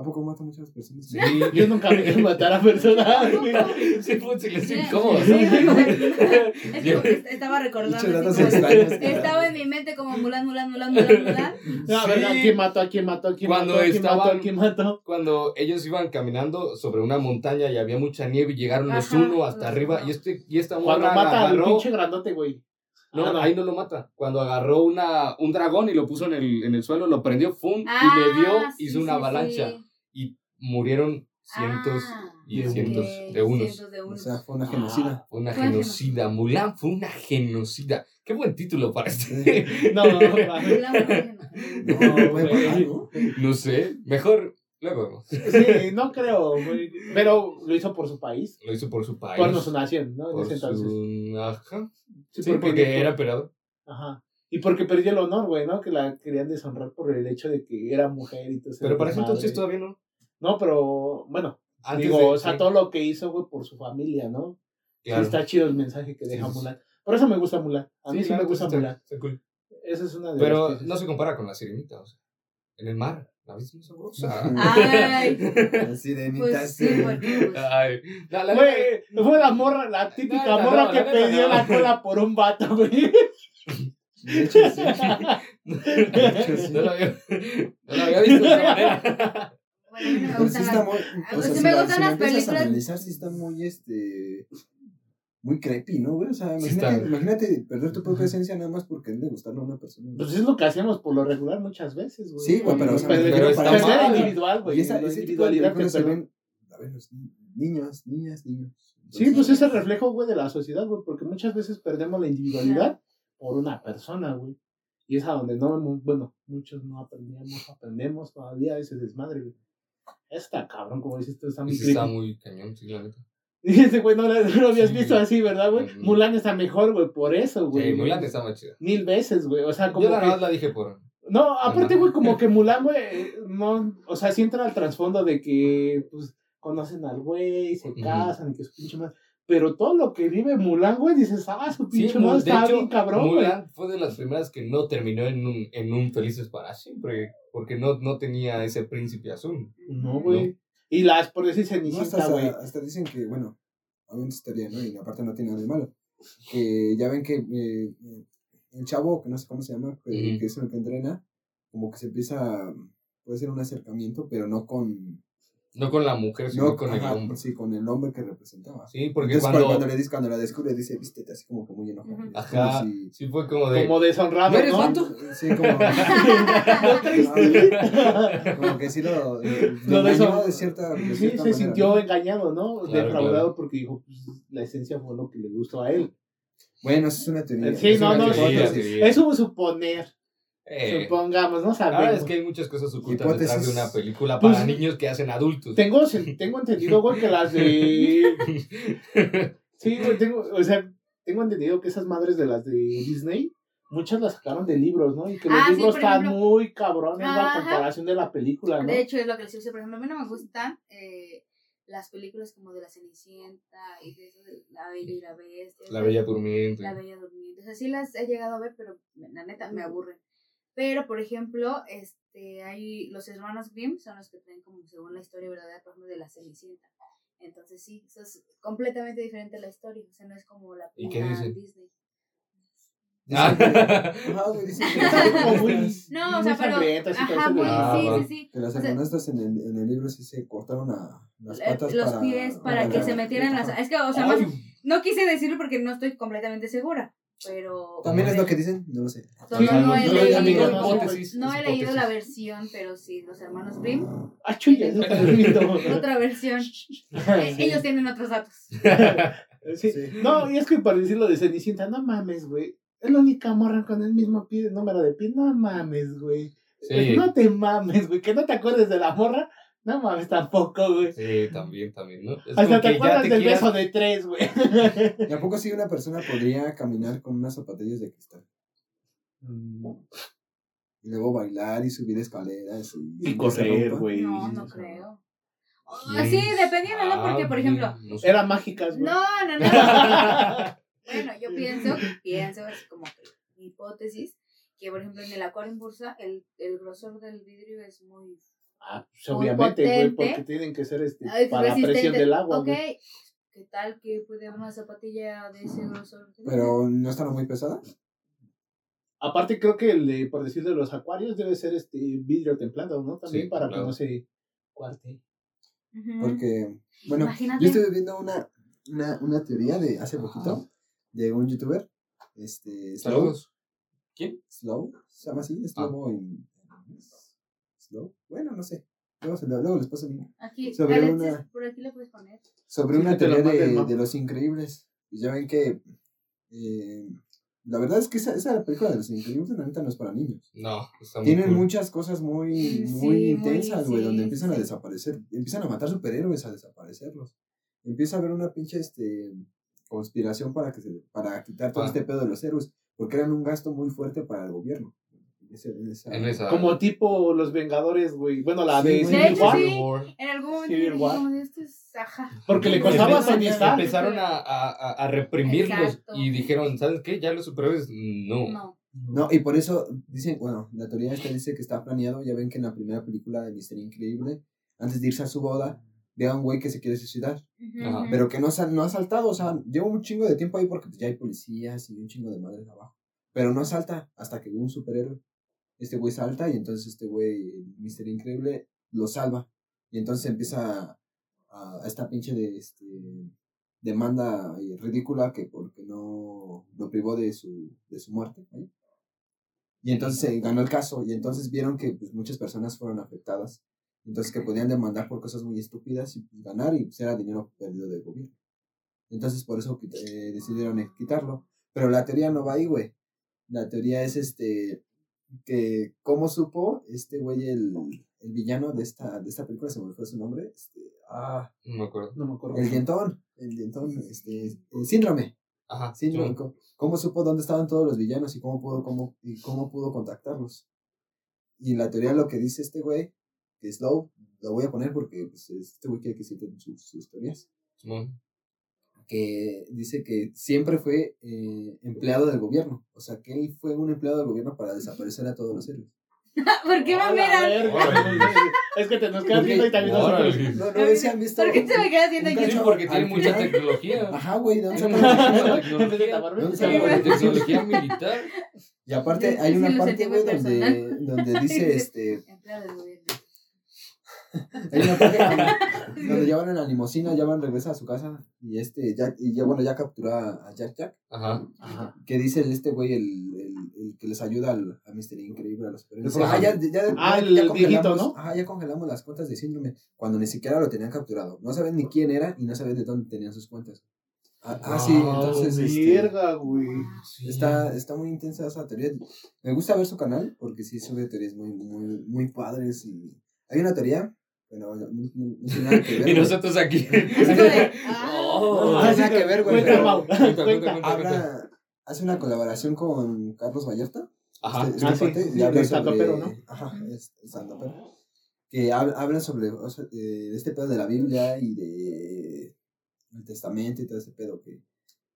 ¿A poco mata muchas personas? Sí, Yo nunca me quiero matar a personas, güey. sí fue silencio Sí, incómodo. sí, ¿no? Es que est- estaba recordando. Así. Estaba en mi mente como Mulan, Mulan, Mulan, Mulan, Mulan. No, a ver, Sí. ¿a quién mató? ¿A quién mató? ¿A quién Cuando mató? ¿A quién estaban- mató? ¿A quién mató? Cuando ellos iban caminando sobre una montaña y había mucha nieve y llegaron los uno hasta arriba y este y esta Cuando mata al pinche grandote, güey. no, Ah, ahí no lo mata. Cuando agarró una un dragón y lo puso en el, en el suelo, lo prendió, fum, Ah, y le dio, sí, hizo sí, una sí. avalancha murieron cientos Ah, y cientos de unos. cientos de O unos. sea, fue una genocida. Fue una Fue genocida. Mulan fue una genocida. Qué buen título para este. No, no, no. No, ¿no? no sé. Mejor luego vemos. Sí, no creo. Pero lo hizo por su país. Lo hizo por su país. Por su nación, ¿no? En por ese entonces. su... Ajá. Sí, Sí, porque era emperador. Ajá. Y porque perdió el honor, güey, ¿no? Que la querían deshonrar por el hecho de que era mujer y todo ese Pero para ese entonces todavía no. No, pero bueno, Antes digo, de- o sea, sí, todo lo que hizo, güey, por su familia, ¿no? claro. Sí, está chido el mensaje que deja. Mulan. Por eso me gusta Mulan. A mí sí, la me gusta está- Mulan. está cool. Esa es una de Pero las no se compara con la sirenita. O sea, en el mar. ¿La viste muy sabrosa? Ay, Las sirenitas. pues sí, porque. pues, Ay. No, la Güey, fue la morra, la típica No, no, morra no, que la no. la cola por un vato, güey. De hecho, sí. De hecho, sí. no, lo había, no lo había visto de esa manera. Bueno, a mí no me Pero sí gustan está las. muy. O mí sea, si me la- gustan si la las empiezas a analizar, sí está muy, este. Muy creepy, ¿no, güey? O sea, Sí imagínate, está. imagínate perder tu propia esencia nada más por quererle gustarle a una persona. Pues es lo que hacemos por lo regular muchas veces, güey. Sí, güey, pero, o sea, me Perder- refiero está mal. individual, güey. y esa, la ese tipo de individualidad que películas se ven. A ver, los niños, niñas, niños. Sí, pues es el reflejo, güey, de la sociedad, güey, porque muchas veces perdemos la individualidad por una persona, güey. Y es a donde no, mu- bueno, muchos no aprendíamos, aprendemos todavía ese desmadre, güey. Está cabrón, como dices tú, está muy está muy cañón, sí, la neta. Y ese güey no, lo- no lo habías Sí. visto así, ¿verdad, güey? Ujú. Mulan está mejor, güey, por eso, güey. Sí, Mulan está más chida. Mil veces, güey. O sea, como Yo la que- verdad la dije por. No, aparte, güey, como que Mulan, güey, no, o sea, sí entra al trasfondo de que, pues, conocen al güey, se casan y que su pinche madre. Pero todo lo que vive Mulan, güey, dices, ah, su Sí, pinche Mu- madre está hecho, bien cabrón, güey. Mulan fue de las primeras que no terminó en un, en un Felices para siempre. Porque no, no tenía ese príncipe azul. No, güey. Y las, por decir, No, Cenicienta, güey. hasta, hasta dicen que, bueno, obviamente estaría, ¿no? Y aparte no tiene nada de malo. Que ya ven que eh, el chavo, que no sé cómo se llama, que, Ujú. que es el que entrena, como que se empieza, puede ser un acercamiento, pero no con... No con la mujer, sino No con ajá, el hombre. Sí, con el hombre que representaba. Sí, porque Entonces, cuando. cuando, le dice, cuando la descubre, dice, vístete así como que muy enojado. Es Ajá. como si- Sí, fue como de. Como deshonrado, ¿No eres ¿no? vato? Sí, como... ¿No como que sí lo, eh, Lo lo de cierta, de Sí, se sintió ¿no? engañado, ¿no? Claro, Defraudado claro. porque dijo, pues, la esencia fue lo que le gustó a él. Bueno, eso es una teoría. Sí, Es no, no, teoría, sí, sí. sí. Es un suponer, Eh, supongamos, no la verdad sabemos. es que hay muchas cosas ocultas detrás de Hipótesis. una película Pues, para niños que hacen adultos. Tengo, tengo entendido, güey, que las de... Sí, güey, tengo, o sea, tengo entendido que esas madres de las de Disney, muchas las sacaron de libros, ¿no? Y que los Ah, libros están ejemplo. muy cabrones la comparación de la película, ¿no? De hecho, es lo que les decía, por ejemplo, a mí no me gustan eh, las películas como de la Cenicienta y de eso de La Bella y la Bestia. La Bella Durmiente. La Bella Durmiente. O sea, sí las he llegado a ver, pero la neta me aburren. Pero, por ejemplo, este, hay los hermanos Grimm son los que traen como según la historia verdadera, por ejemplo, de la Cenicienta. Entonces sí, eso es completamente diferente la historia. O sea, no es como la ¿Y qué primera dicen? Disney. Ah. No, o sea, pero. Ajá, muy, Ah, sí, sí, sí. Que las hermanastras en el, en el libro sí se cortaron a las patas los para, pies para que se metieran las. Es que, o sea, más- no quise decirlo porque no estoy completamente segura. Pero. También es lo que dicen, no lo sé. No, Sí, no, no he leído. No, he la versión, pero sí, los hermanos Grimm. Ah. Otra versión. Eh. Ellos tienen otros datos. Sí. Sí. No, y es que para decirlo de Cenicienta, no mames, güey. Es la única morra con el mismo pie, número de pie. No mames, güey. Sí. No te mames, güey. Que no te acuerdes de la morra. No mames tampoco, güey. Sí, también, también, ¿no? Es Hasta te acuerdas del quieras- beso de tres, güey. ¿Y a poco sí una persona podría caminar con unas zapatillas de cristal? Y luego bailar y subir escaleras y, Y correr, güey. No, no creo. Oh, ¿Quién Sí, dependiendo, ¿no? Porque, por ejemplo, No sé. Eran mágicas, güey. no, no, no. Bueno, yo pienso, pienso, es como que mi hipótesis, que por ejemplo en el acuario en bursa, el, el grosor del vidrio es muy Ah, pues obviamente, güey, porque tienen que ser este, ay, para la presión del agua, Ok. ¿qué tal que puede haber una zapatilla de ese grosor? Pero no están muy pesadas. Aparte, creo que el de, por decir de los acuarios, debe ser este vidrio templado, ¿no? También Sí, para templado. que no se cuarte. Porque, bueno, Imagínate. yo estoy viendo una, una, una teoría de hace poquito de un youtuber. Este, Slow. Saludos. ¿Quién? Slow, se llama así, Ah. Slow en Slow. Bueno, no sé. Luego, se lo- luego les paso el link. Aquí, sobre una- por aquí puedes poner. Sobre Sí, una te teoría de, de los increíbles. Pues ya ven que eh, la verdad es que esa, esa película de los increíbles la neta no es para niños. No, está muy Tienen cool. muchas cosas muy, muy intensas, güey, sí, donde empiezan a desaparecer, empiezan a matar superhéroes, a desaparecerlos. Empieza a haber una pinche este, conspiración para que se, para quitar todo Ah. este pedo de los héroes, porque eran un gasto muy fuerte para el gobierno. Ese- esa- En esa. Como tipo los Vengadores, güey. Bueno, la Sí, de Civil hecho, War. sí. En algún momento es. Porque le costaba Stark. Empezaron a, a, a- reprimirlos Exacto. y dijeron, ¿sabes qué? Ya los superhéroes, no. No. No, y por eso dicen, bueno, la teoría esta dice que está planeado, ya ven que en la primera película de Mister Increíble, antes de irse a su boda, ve a un güey que se quiere suicidar, Ajá. pero que no, sal- no ha saltado, o sea, lleva un chingo de tiempo ahí porque pues, ya hay policías y un chingo de madres abajo, pero no salta hasta que un superhéroe, este güey salta y entonces este güey, Mister Increíble, lo salva, y entonces empieza a, a esta pinche de, este, demanda eh, ridícula que porque no lo privó de su, de su muerte, ¿eh? Y entonces se ganó el caso y entonces vieron que pues, muchas personas fueron afectadas. Entonces que podían demandar por cosas muy estúpidas y pues, ganar y pues, era dinero perdido del gobierno. Entonces por eso eh, decidieron eh, quitarlo. Pero la teoría no va ahí, güey. La teoría es este que cómo supo este güey el, el villano de esta de esta película se me fue su nombre, este ah, No me acuerdo. No me acuerdo. el dientón, el dientón, este el síndrome, Ajá. síndrome, sí. cómo supo dónde estaban todos los villanos y cómo pudo cómo y cómo pudo contactarlos. Y la teoría lo que dice este güey, que es Low, lo voy a poner porque pues, este güey quiere que citen sus, sus teorías. Simón. Que dice que siempre fue eh, empleado del gobierno. O sea, que él fue un empleado del gobierno para desaparecer a todos los héroes. ¿Por qué me A. Es que te nos quedas viendo y también nosotros. No, no, si han visto. ¿Por qué se me queda haciendo un yo? Sí, porque tiene mucha tecnología. Ajá, güey, ¿de dónde Tiene sacan mucha esa tecnología? En vez de tecnología. taparme. ¿Dónde Sí, sacan güey. la Tecnología militar. Y aparte hay una parte, güey, donde, donde dice, este, Empleado del gobierno. Hay una parte donde, donde ya van en la limusina, ya van, regresa a su casa, y este, ya, y ya, bueno, ya capturó a, Jack Jack, Ajá. Ajá. que dice este güey, el, el, el que les ayuda al, a Mister Increíble, a los. El Ah, ya, ya, Ah, el ya viejito, congelamos- ¿no? Ajá, ya congelamos las cuentas de síndrome, cuando ni siquiera lo tenían capturado. No saben ni quién era y no saben de dónde tenían sus cuentas. Ah, ah, sí, entonces, este, Verga, güey. Está, está muy intensa esa teoría. Me gusta ver su canal porque sí sube teorías muy, muy, muy padres. Y hay una teoría, bueno, no, no, no tiene nada que ver. Y güey. nosotros aquí. Ah. No tiene nada que ver, güey. Cuenta, pero Mau. Cuenta, habla, hace una colaboración con Carlos Vallarta. Ajá. este- Ah, este sí, cuate, sí, y habla sobre- ¿no? Ajá, es es Santopero. Que hab- hablan sobre o sea, eh, de este pedo de la Biblia y de el testamento y todo ese pedo que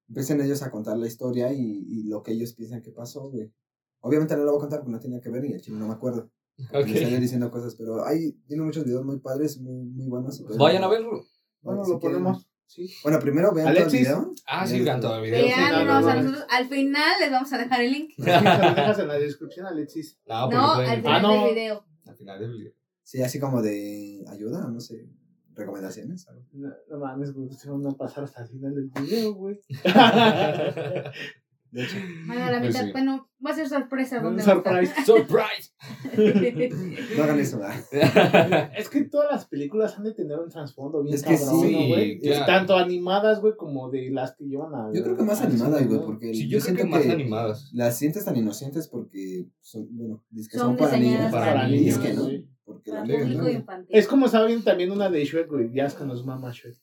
empiezan ellos a contar la historia y, y lo que ellos piensan que pasó, güey. Obviamente no lo voy a contar porque no tenía que ver y el chile no me acuerdo. Ok. Me estaría diciendo cosas, pero hay, tiene muchos videos muy padres, muy, muy buenos. Vayan a verlo. Bueno, lo ponemos. Sí. Bueno, primero vean Alexis. todo el video. Ah, sí, vean todo el video. Vean, no, no, no, no. nosotros al final les vamos a dejar el link. Sí, se lo dejas en la descripción, Alexis. No, No, pueden- al Ah, final no. del video. al final del video. Sí, así como de ayuda, no sé, recomendaciones. algo. No, no mames, güey. Se van a pasar hasta el final del video, güey. De hecho, Bueno, la Pues mitad, sí. bueno, va a ser sorpresa. Surprise. ¡Surprise! no hagan eso, ¿verdad? Es que todas las películas han de tener un trasfondo bien Es que cabrón, sí, ¿no, güey? Claro. Tanto animadas, güey, como de las que llevan a. Yo creo que más animadas, güey, porque Sí, yo creo que siento más animadas. Las sientes tan inocentes porque son, bueno, que son, Son para niños. para niños, que no, güey. porque Para la neta, público ¿no? infantil. Es como viendo también una de Shrek, güey. Ya es que nos mama Shrek.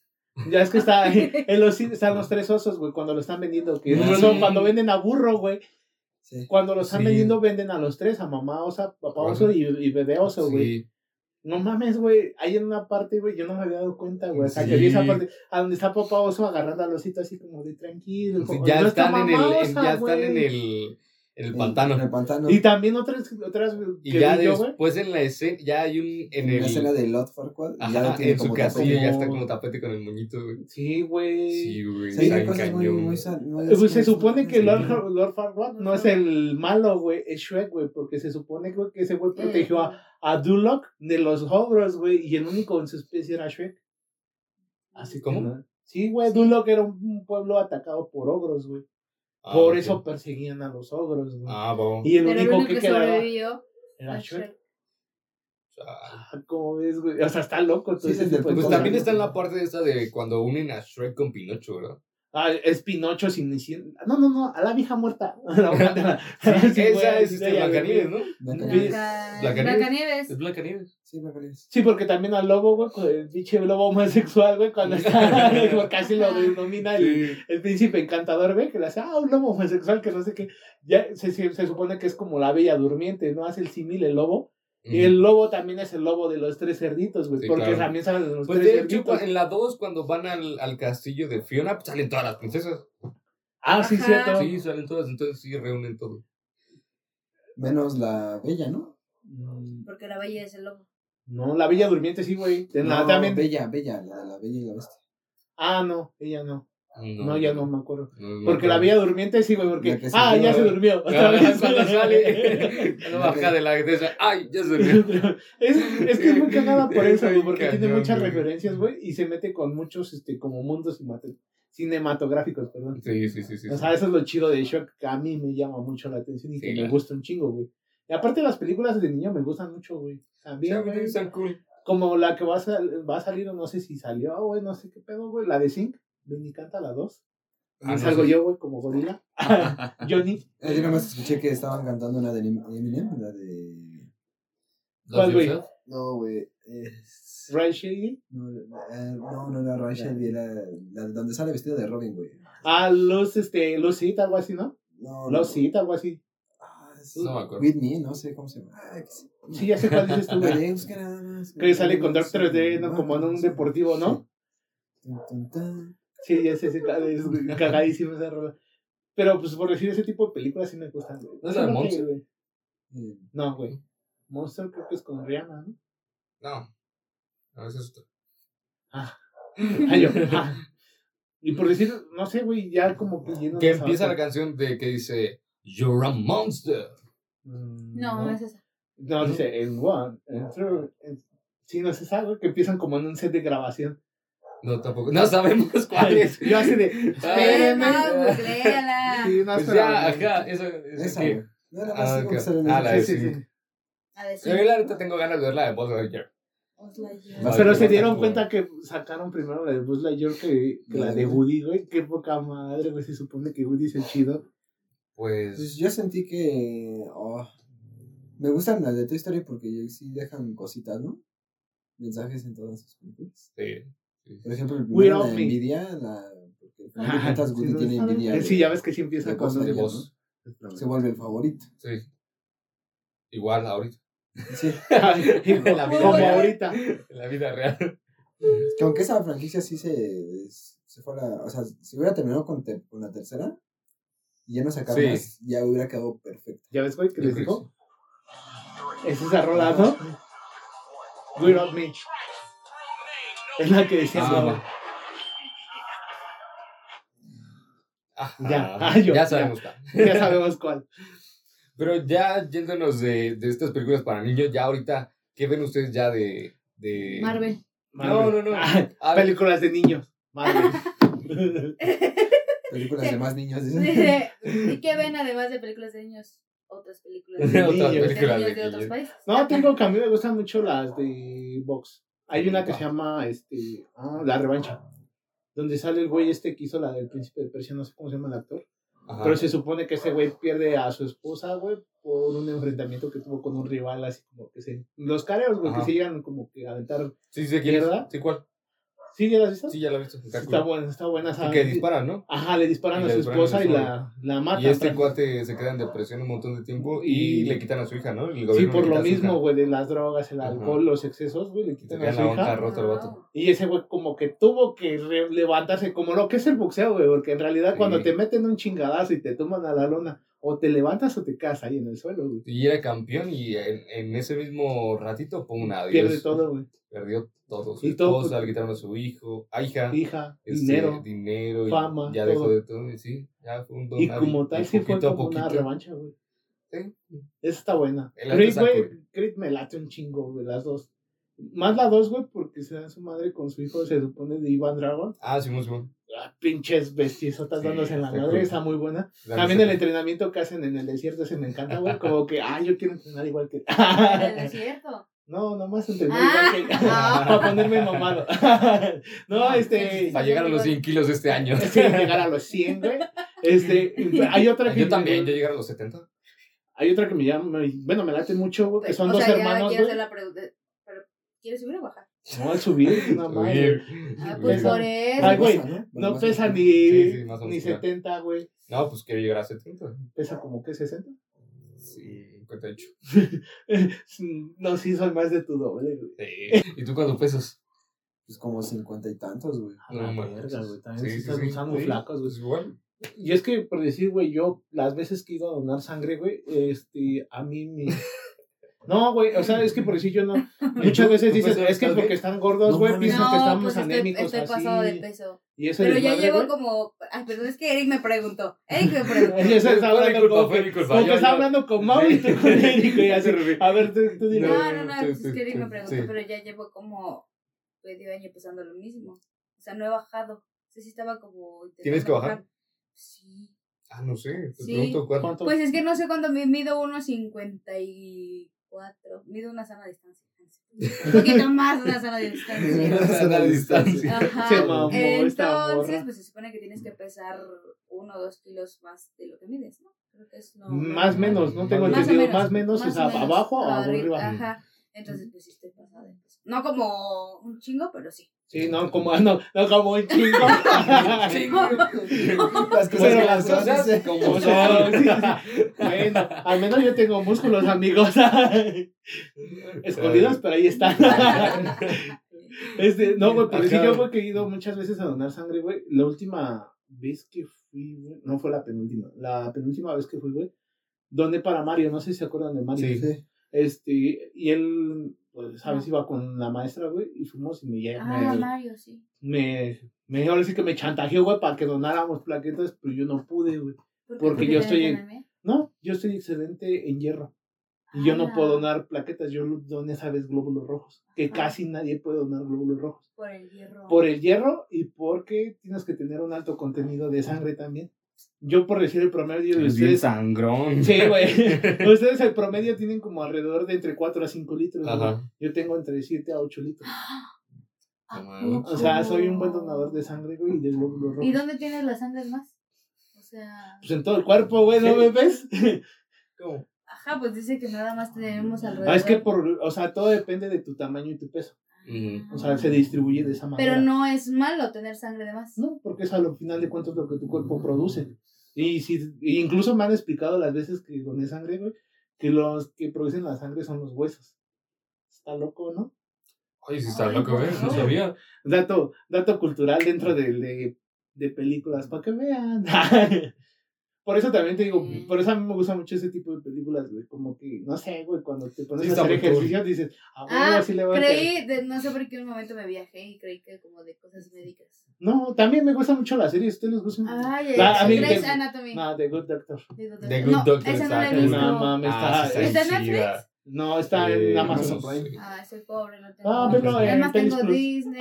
Ya es que está en los están los tres osos, güey, cuando lo están vendiendo. Que Ah, no cuando venden a burro, güey. Sí. Cuando lo están Sí. vendiendo, venden a los tres, a mamá osa, papá Ajá. oso y, y bebé oso, güey. Sí. No mames, güey. Hay en una parte, güey, yo no me había dado cuenta, güey. O sea, que vi esa parte, a donde está papá oso agarrando al osito así como de tranquilo. como, Ya "No está están en el, en- ya están güey". en el, en el pantano. En el pantano. Y también otras, otras Y ya vi yo, güey. después en la escena, ya hay un, en en el, la escena de Lot Farquaad. y ya ajá, lo tiene en su como castillo tapete. ya como- está como tapete con el moñito, güey. Sí, güey. Sí, güey. Sí, hay está cosas muy, muy, Pues se supone que sí. Lord, Lord Farquaad no es el malo, güey, es Shrek, güey, porque se supone güey, que ese güey protegió a, a Duloc de los ogros, güey, y el único en su especie era Shrek. Así no. Sí, güey, Duloc era un, un pueblo atacado por ogros, güey. Ah, por eso perseguían a los ogros, güey. Ah, va. y el Pero el único que que sobrevivió era Shrek. Ah, ¿Cómo ves, güey? O sea, está loco. todo Sí, Pues también está en la parte esta de cuando unen a Shrek con Pinocho, ¿verdad? Ah, es Pinocho sin sin- No, no, no, a la vieja muerta. La muerta. Sí, esa es este. Blancanieves, ¿no? Blancanieves. Blanca- Blancanieves. Es Blancanieves. Sí, Blancanieves. Sí, porque también al lobo, güey, con el pinche lobo homosexual, güey, cuando está, así lo denomina el, Sí. el príncipe encantador, güey, que le hace, ah, un lobo homosexual, que no sé qué, ya se, se, se supone que es como la bella durmiente, ¿no? Hace el símil el lobo, y el lobo también es el lobo de los tres cerditos, güey, Sí, porque claro. también salen de los Pues tres de hecho, cerditos. en la 2, cuando van al, al castillo de Fiona, pues salen todas las princesas. Ah, sí, Ajá. cierto. Sí, salen todas, entonces sí reúnen todo. Menos la bella, ¿no? Mm, Porque la bella es el lobo. No, la bella durmiente sí, güey. No, también... Bella, Bella, la, la Bella y la Bestia. Ah, no, ella no. No, ya no me acuerdo. no Porque la bella durmiente sí, güey, porque... Ah, ya se durmió. Otra vez. Cuando sale, cuando baja de la esa, ¡ay! Ya se durmió. es, es que es muy cagada por eso, güey, porque tiene muchas referencias, güey, y se mete con muchos, este, como mundos cinematográficos, perdón. Sí, sí, sí, sí. O sea, eso es lo chido de Shrek, que a mí me llama mucho la atención y Sí, que me gusta un chingo, güey. Y aparte las películas de niño me gustan mucho, güey. Sí, También, mí güey. cool. Como la que va a, sal- va a salir, o no sé si salió, güey, no sé qué pedo, güey, la de Zinc. Ven y canta la 2. Ah, no salgo sé. yo, güey, como gorila. Johnny. Eh, Yo nada más escuché que estaban cantando una de Eminem, la de... ¿Cuál, güey? No, güey. Es... Ryan Shady. No, eh, no, no era Rachel, era la de donde sale vestido de Robin, güey. Ah, Luz, este, Lucit, algo así, ¿no? No, no. Lucit, algo así. Ah, No me acuerdo. Whitney, no sé cómo se llama. Ah, que sí. Sí, ya sé cuál dices tú, güey. Que sale con Doctor D, ¿no? Como en un deportivo, ¿no? Sí, ya sé, sé, es cagadísimo esa rola. Pero, pues, por decir ese tipo de películas sí me gustan, güey. ¿No es la de Monster? güey. Eh, No, güey. Monster creo que es con Rihanna, ¿no? No. No, ese es otro. Ah, yo. ah. Y por decir, no sé, güey, ya como que lleno Que empieza la canción de que dice You're a monster. Mm, No, no es esa. No, dice en one, en two, en... Sí, no es esa, güey, que empiezan como en un set de grabación. No, tampoco. No sabemos cuál es. Yo así de. Espérame. no, googleala. Sí, no, Pues ya, ajá, eso es Esa, que-. No, Ah, más ok. como sale en Ah, la de Sí, sí, sí. sí. A ver, Yo la neta tengo ganas de ver la de Buzz Lightyear. Ay, Pero se dieron cuenta que sacaron primero la de Buzz Lightyear que, que la de Woody, güey. Qué poca madre, güey. Se supone que Woody es el chido. Pues Pues. yo sentí que. oh, me gustan las de Toy Story porque sí dejan cositas, ¿no? Mensajes en todas sus películas. Sí. Por ejemplo, el We primero Love de Me. Nvidia, la. Ajá, cuentas sí, Woody no, tiene envidia. Sí, ya ves que sí empieza con De. ¿no? Se vuelve el favorito. Sí. Igual ahorita. Sí. En la vida Como real. ahorita. En la vida real. Que aunque esa franquicia sí se, se fue a la. O sea, si hubiera terminado con, con la tercera y ya no sacaron Sí. más, ya hubiera quedado perfecto. ¿Ya ves, güey, que les dijo? Es esa rola, ¿no? We Love Me. Es la que decía, Ah, no. Ajá. Ya, ah, yo, ya ya. sabemos cuál. Ya sabemos cuál. Pero ya yéndonos de, de estas películas para niños, ya ahorita, ¿qué ven ustedes ya de. de... Marvel. No, no, no. Ah, películas de niños. Marvel. Películas de más niños, dicen. Dice, ¿Y qué ven además de películas de niños? Otras películas de niños. de películas niños de de otros países. No, tengo que a mí me gustan mucho las de box. Hay una que se llama este, ah, La Revancha. Donde sale el güey este que hizo la del príncipe de Persia, no sé cómo se llama el actor. Ajá. Pero se supone que ese güey pierde a su esposa, güey, por un enfrentamiento que tuvo con un rival, así como que se. Los careos, güey, que se llegan como que a aventar. Sí, sí, ¿quién. Sí, ¿cuál? ¿Sí, ya las has visto? Sí, ya la he visto. Está, Está cool. buena, está buena esa. Y que disparan, ¿no? Ajá, le disparan Y a su esposa y la, la matan. Y este cuate se queda en depresión un montón de tiempo y Y- le quitan a su hija, ¿no? El Sí, por lo mismo, güey, de las drogas, el alcohol, los excesos, güey, le quitan a su la hija. rota el vato. Y ese güey como que tuvo que levantarse, como lo que es el boxeo, güey, porque en realidad Sí. cuando te meten un chingadazo y te toman a la lona, o te levantas o te quedas ahí en el suelo, güey. Y era campeón y en, en ese mismo ratito, pum, adiós. Pierde todo, güey. Perdió todo. Su Y todo, esposa, pues- le quitaron a su hijo, a hija. Hija, este, dinero. dinero y fama, ya todo. dejó de todo y sí, ya fue un don Y como tal, sí fue como una revancha, güey. sí. Esa está buena. Creed, güey. Creed me late un chingo, güey, las dos. Más la dos, güey, porque se da su madre con su hijo, se supone, de Ivan Dragon. Ah, sí, muy bueno. Ah, pinches bestiesotas Sí, dándose en la madre, está muy buena. La También el entrenamiento que hacen en el desierto, ese me encanta, güey. Como que, ah, yo quiero entrenar igual que. En el desierto. no, nomás entrenar Ah. igual que. Ah. Para ponerme mamado. no, este. Para llegar a los 100 kilos este año. Sí, llegar a los 100, güey. Este, hay otra que. Yo también, yo llegar a los 70. Hay otra que me llama. Bueno, me late mucho, güey, que son o dos sea, ya hermanos, quiero güey. hacer la pregunta. Pero, ¿quieres subir o bajar? No, al subir, una madre. Ah, pues por eso. Ay, güey, Pasa, ¿no? Bueno, No más pesa ni, Sí, sí, más o ni menos, ya. 70, güey. No, pues quiero llegar a 70. Pesa como que 60. Sí, 58. No, sí, soy más de tu doble, güey. Sí. ¿Y tú cuánto pesas? Pues como cincuenta y tantos, güey. A la mames. verga, güey. También Sí, muy Sí. flacos, güey. Pues igual. Y es que, por decir, güey, yo, las veces que he ido a donar sangre, güey, este, a mí me... No, güey, o sea, es que por decir yo no... Muchas veces ¿Tú dicen, es que porque están gordos, güey, piensan que No, estamos pues estoy, anémicos estoy así. pasado de peso. Y eso Pero ya desmadre, llevo como. Ay, perdón, es que Eric me preguntó. Eric me preguntó. Ella está hablando culpa, como que, que Yo- está yo- hablando con Mau y tú con Eric, y así. A ver, tú, tú dime. No, no, no, Sí, pues es que Eric me preguntó, sí. pero ya llevo como medio año pesando lo mismo. O sea, no he bajado. O sea, sí estaba como. ¿Tienes que bajar? Sí. Ah, no sé. Te Sí. pregunto cuánto. ¿Cuánto? Pues es que no sé cuándo me mido 1.54. Mido una sana distancia. Un poquito más una sana de distancia. Una sana distancia. Ajá. Se mamó Entonces, pues se supone que tienes que pesar uno o dos kilos más de lo que mides, ¿no? Creo que es no. Más menos, no tengo Más o entendido. menos, Más menos, más o sea, o menos. abajo o Arriba, arriba. Ajá. Entonces, pues sí estoy pasada. de peso. No como un chingo, pero sí. Sí, no, como, no, no como un chingo. Las cosas Bueno, que las cosas dice. como Como son, sí, sí. Bueno, al menos yo tengo músculos, amigos. Escondidos, pero ahí están. Este, no, güey, pero sí yo güey, que he ido muchas veces a donar sangre, güey. La última vez que fui, güey, no fue la penúltima, la penúltima vez que fui, güey, doné para Mario, no sé si se acuerdan de Mario. Sí. Sí. Este, y él, pues, sabes, iba con la maestra, güey, y fuimos y me, Ah, me, Mario, sí. me, me, ahora sí que me chantajeó, güey, para que donáramos plaquetas, pero yo no pude, güey. Porque yo estoy en-? No, yo estoy excedente en hierro. Y yo no Ah, puedo donar plaquetas, yo doné esa vez glóbulos rojos, que casi nadie puede donar glóbulos rojos. Por el hierro. Por el hierro y porque tienes que tener un alto contenido de sangre también. Yo por decir el promedio de Es bien ustedes... sangrón. Sí, güey. ustedes el promedio tienen como alrededor de entre 4 a 5 litros. Ajá. Yo tengo entre 7 a 8 litros. ¿A O O sea, soy un buen donador de sangre, güey, y de glóbulos rojos. ¿Y dónde tienes las sangres más? O sea. Pues en todo el cuerpo, güey, ¿no me ves? ¿Cómo? Ajá, pues dice que nada más tenemos alrededor. Ah, es que por, o sea, todo depende de tu tamaño y tu peso. O sea, se distribuye de esa manera. Pero no es malo tener sangre de más. No, porque es al final de cuentas lo que tu cuerpo produce. Y si, incluso me han explicado las veces que doné sangre, güey, que los que producen la sangre son los huesos. Está loco, ¿no? Oye, sí está Ay, loco, ¿eh? No no. sabía. Dato, dato cultural dentro de, de, de películas, para que vean. por eso también te digo, Mm. por eso a mí me gusta mucho ese tipo de películas, güey. Como que, no sé, güey, cuando te pones Sí, a hacer muy cool. ejercicio, dices, ah, Ah, bueno, así le a hacer". creí, de- no sé por qué un momento me viajé y creí que como de cosas médicas. No, también me gusta mucho la serie, ¿a ustedes les gusta? Ay, La- es a mí Grey's de- Anatomy. No, The Good Doctor. The no, Good Doctor esa no la he está visto. No mames, Ah, está, ¿Está en. Netflix? No, está en Eh, Amazon no Prime. Ah, soy pobre, no tengo. Ah, pero en Además Pelis tengo Plus. Disney,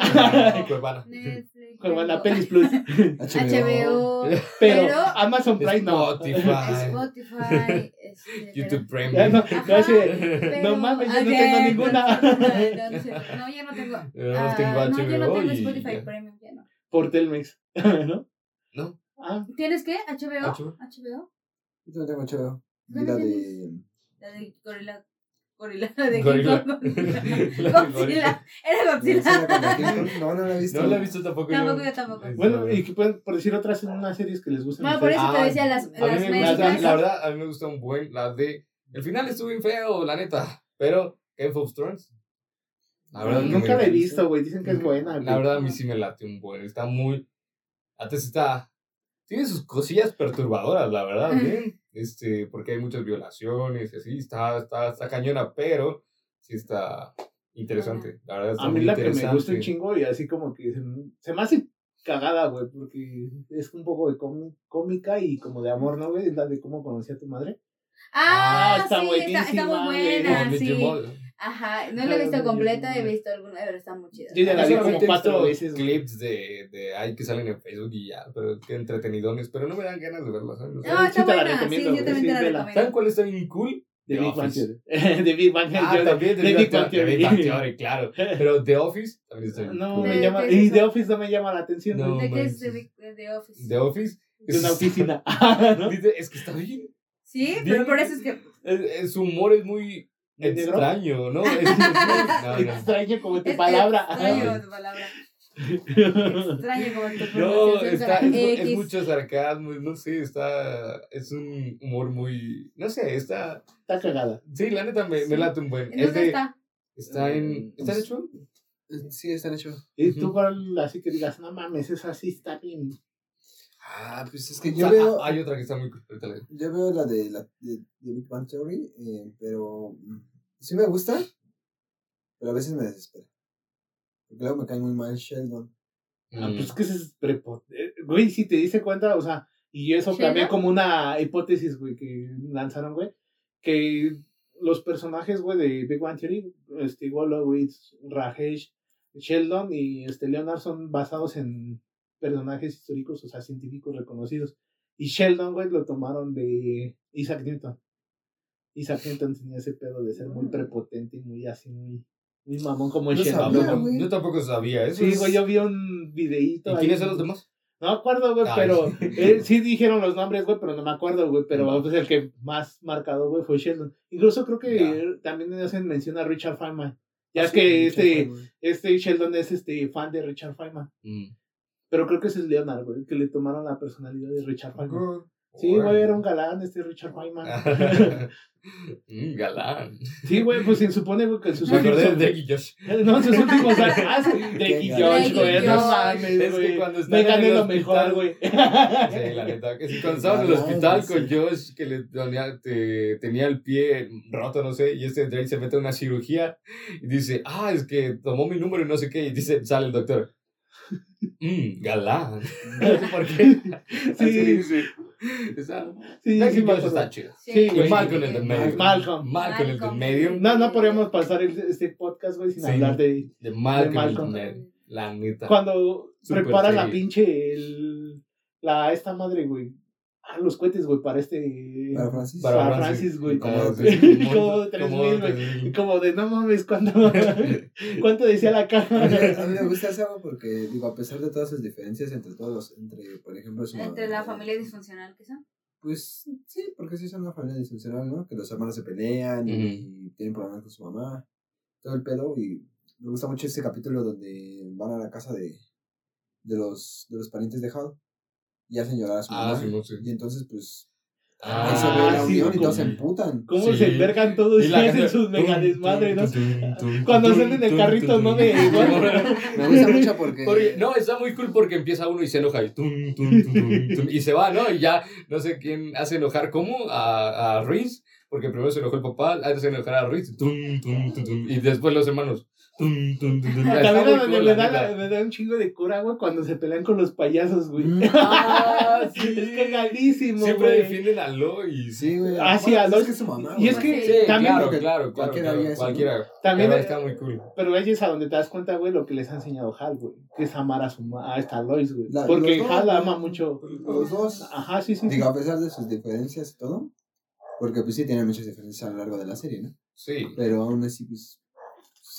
Cuevana. Netflix. Cuevana tengo Pelis Plus. HBO, Pero, Pero- Amazon Prime no. Spotify. Spotify, este, YouTube pero- Ya no, Premium. no, pero- no mames, yo no tengo ninguna. No, sé, no, yo no tengo. Yo ah, tengo no, yo no HBO tengo y Spotify ya. Premium, ya no. Por Telmex, ¿no? No. Ah, ¿Tienes qué? ¿HBO? HBO. ¿HBO? Yo también tengo HBO. Vi ¿Dónde la de. La de Gorila. Gorila, la de Gorila. Godzilla. Gorila. Era Godzilla. No, no la he visto. No la he visto tampoco. Tampoco yo tampoco. Bueno, y que pueden, por decir otras unas series que les gusten. a No, por eso te Ah, decía las, A mí las me médicas. gusta, la verdad, a mí me gusta un buen, la de, el final estuvo bien feo, la neta, pero Game of Thrones, la verdad, que Nunca me- la he visto, güey. Dicen que es buena. La verdad, a mí sí me late un buen, está muy, antes está, tiene sus cosillas perturbadoras, la verdad, bien, este, porque hay muchas violaciones y así, está, está, está cañona, pero sí está interesante, la verdad está A mí muy la que me gusta un chingo y así como que se, se me hace cagada, güey, porque es un poco de cómi- cómica y como de amor, ¿no, güey? Es la de cómo conocí a tu madre. Ah, Ah, está sí, está, está muy buena, sí. Ajá, no la he visto completa, he visto alguna, pero está muy chida. Yo ya la vi como cuatro veces, clips de, de ahí que salen en Facebook y ya, pero qué entretenidones, pero no me dan ganas de verlas, ¿sabes? No, sí está la buena, sí, recomiendo, yo también sí, te la vela. ¿Saben recomiendo. cuál está bien cool? De The Big Bang Office. Theory. De Big Bang Ah, Theory. también de de Big Bang Theory. Claro. Pero The Office también está bien No cool. me ¿De llama. es Y? The Office no me llama la atención. ¿De qué es. The, The Office? The Office. De una es- oficina. Ah, Es que está bien. Sí, Bien. pero por eso es que. Es- es- su humor es muy ¿Es negro? extraño, ¿no? Extraño como tu palabra. Extraño tu palabra. Extraño como tu No, está, es, mucho sarcasmo, no sé, está, es un humor muy, no sé, está, Está cagada. sí, la neta me, me Sí. late un buen. ¿En Es de, está? está en, Eh, ¿está en pues-? Eh, Sí, están hechos. Y tú cuál así que digas, no mames, esa sí está bien. Ah, pues es que O yo sea, veo. Hay otra que está muy. Yo veo la de, la, de, de Big Bang Theory, eh, pero mm, sí me gusta, pero a veces me desespera. Porque luego me cae muy mal Sheldon. Ah, Mm. pues que ese es prepo- eh, Güey, si te diste cuenta, o sea, y eso ¿Sheldon? también como una hipótesis, güey, que lanzaron, güey, que los personajes, güey, de Big Bang Theory, este, Wolowitz, Rajesh, Sheldon y este Leonard son basados en personajes históricos, o sea, científicos reconocidos. Y Sheldon, güey, lo tomaron de Isaac Newton. Isaac Newton tenía ese pedo de ser muy Mm. prepotente y muy así, muy Mi mamón como No Sheldon, sabía, güey. Yo tampoco sabía eso. Sí, güey, yo vi un videíto. ¿Y ahí. quiénes son los demás? No me acuerdo, güey, Ay. pero eh, sí dijeron los nombres, güey, pero no me acuerdo, güey. Pero Va. pues, el que más marcado, güey, fue Sheldon. Incluso creo que Ya. también hacen mención a Richard Feynman. Ya Ah, es sí, que Richard este, Feynman. este Sheldon es este fan de Richard Feynman. Mm. Pero creo que ese es Leonard, güey, que le tomaron la personalidad de Richard Feynman. Sí, Órale. güey, era un galán este Richard Feynman. Mm, galán. sí, güey, pues se supone, güey, que en sus Me de últimos... Drake y Josh. No, en sus últimos años. Ah, sí, Drake Drake Josh, güey, no mames, Es que güey. Me en gané el lo hospital- mejor, güey. Sí, la neta. Que si cuando estaba en el hospital sí. con Josh, que le tenía, te- tenía el pie roto, no sé, y este Drake se mete a una cirugía y dice, ah, es que tomó mi número y no sé qué, y dice, sale el doctor. Mmm, galán. No sé por qué. Sí. Sí, sí, me Josh acuerdo. está chido. Sí, Y güey. Malcolm el del medio. Malcolm. Malcolm el del Malcolm. medio. No, no podríamos pasar el- este podcast, güey, sin Sí. hablar de De Malcolm, De el Malcolm. medio. La neta. cuando Súper preparan la serie. pinche el, la esta madre, güey. Ah, los cohetes, güey, para este Para Francis. Para Para Francis, güey. Como Como mil, tres güey. mil. como de no mames, ¿cuánto, cuánto decía la caja? a mí me gusta esa porque, digo, a pesar de todas sus diferencias entre todos los, entre, por ejemplo, su Entre la familia disfuncional que son. Pues sí, porque sí son una familia disfuncional, ¿no? Que los hermanos se pelean y tienen problemas con su mamá, todo el pedo. Y me gusta mucho este capítulo donde van a la casa de, de, los, de los parientes de Hal y hacen llorar a su Ah, mamá. sí, no sé. Y entonces, pues, Ah, ahí se ve la sí, unión y todos se emputan. ¿Cómo Sí. se envergan todos Y hacen sus mega tum, desmadre, ¿no? Cuando salen en el carrito, ¿no? De- Me gusta mucho porque... Porque, no, está muy cool porque empieza uno y se enoja y, tum, tum, tum, tum, tum, y se va, ¿no? Y ya no sé quién hace enojar cómo a, a Reese, porque primero se enojó el papá, hace enojar a tum, tum, tum, tum, y después los hermanos, tum, tum, tum, tum. Está También muy donde cool, me la da, neta. la- me da un chingo de cura, güey, cuando se pelean con los payasos, güey. Mm. Ah, sí. Es cagadísimo, Siempre güey. defienden a Lois. Sí, güey. Ah, sí, a es que es su mamá. y es que Sí, también claro, que claro, claro, cualquiera claro, eso, ¿no? cualquiera. También, Pero está muy cool. Pero ahí es a donde te das cuenta, güey, lo que les ha enseñado Hal, güey. Que es amar a su ma- a esta Lois, güey. La- Porque dos, Hal güey. ama mucho. Los dos. Ajá, sí, sí. sí. Digo, a pesar de sus diferencias y todo, porque pues sí tienen muchas diferencias a lo largo de la serie, ¿no? Sí. Pero aún así, pues,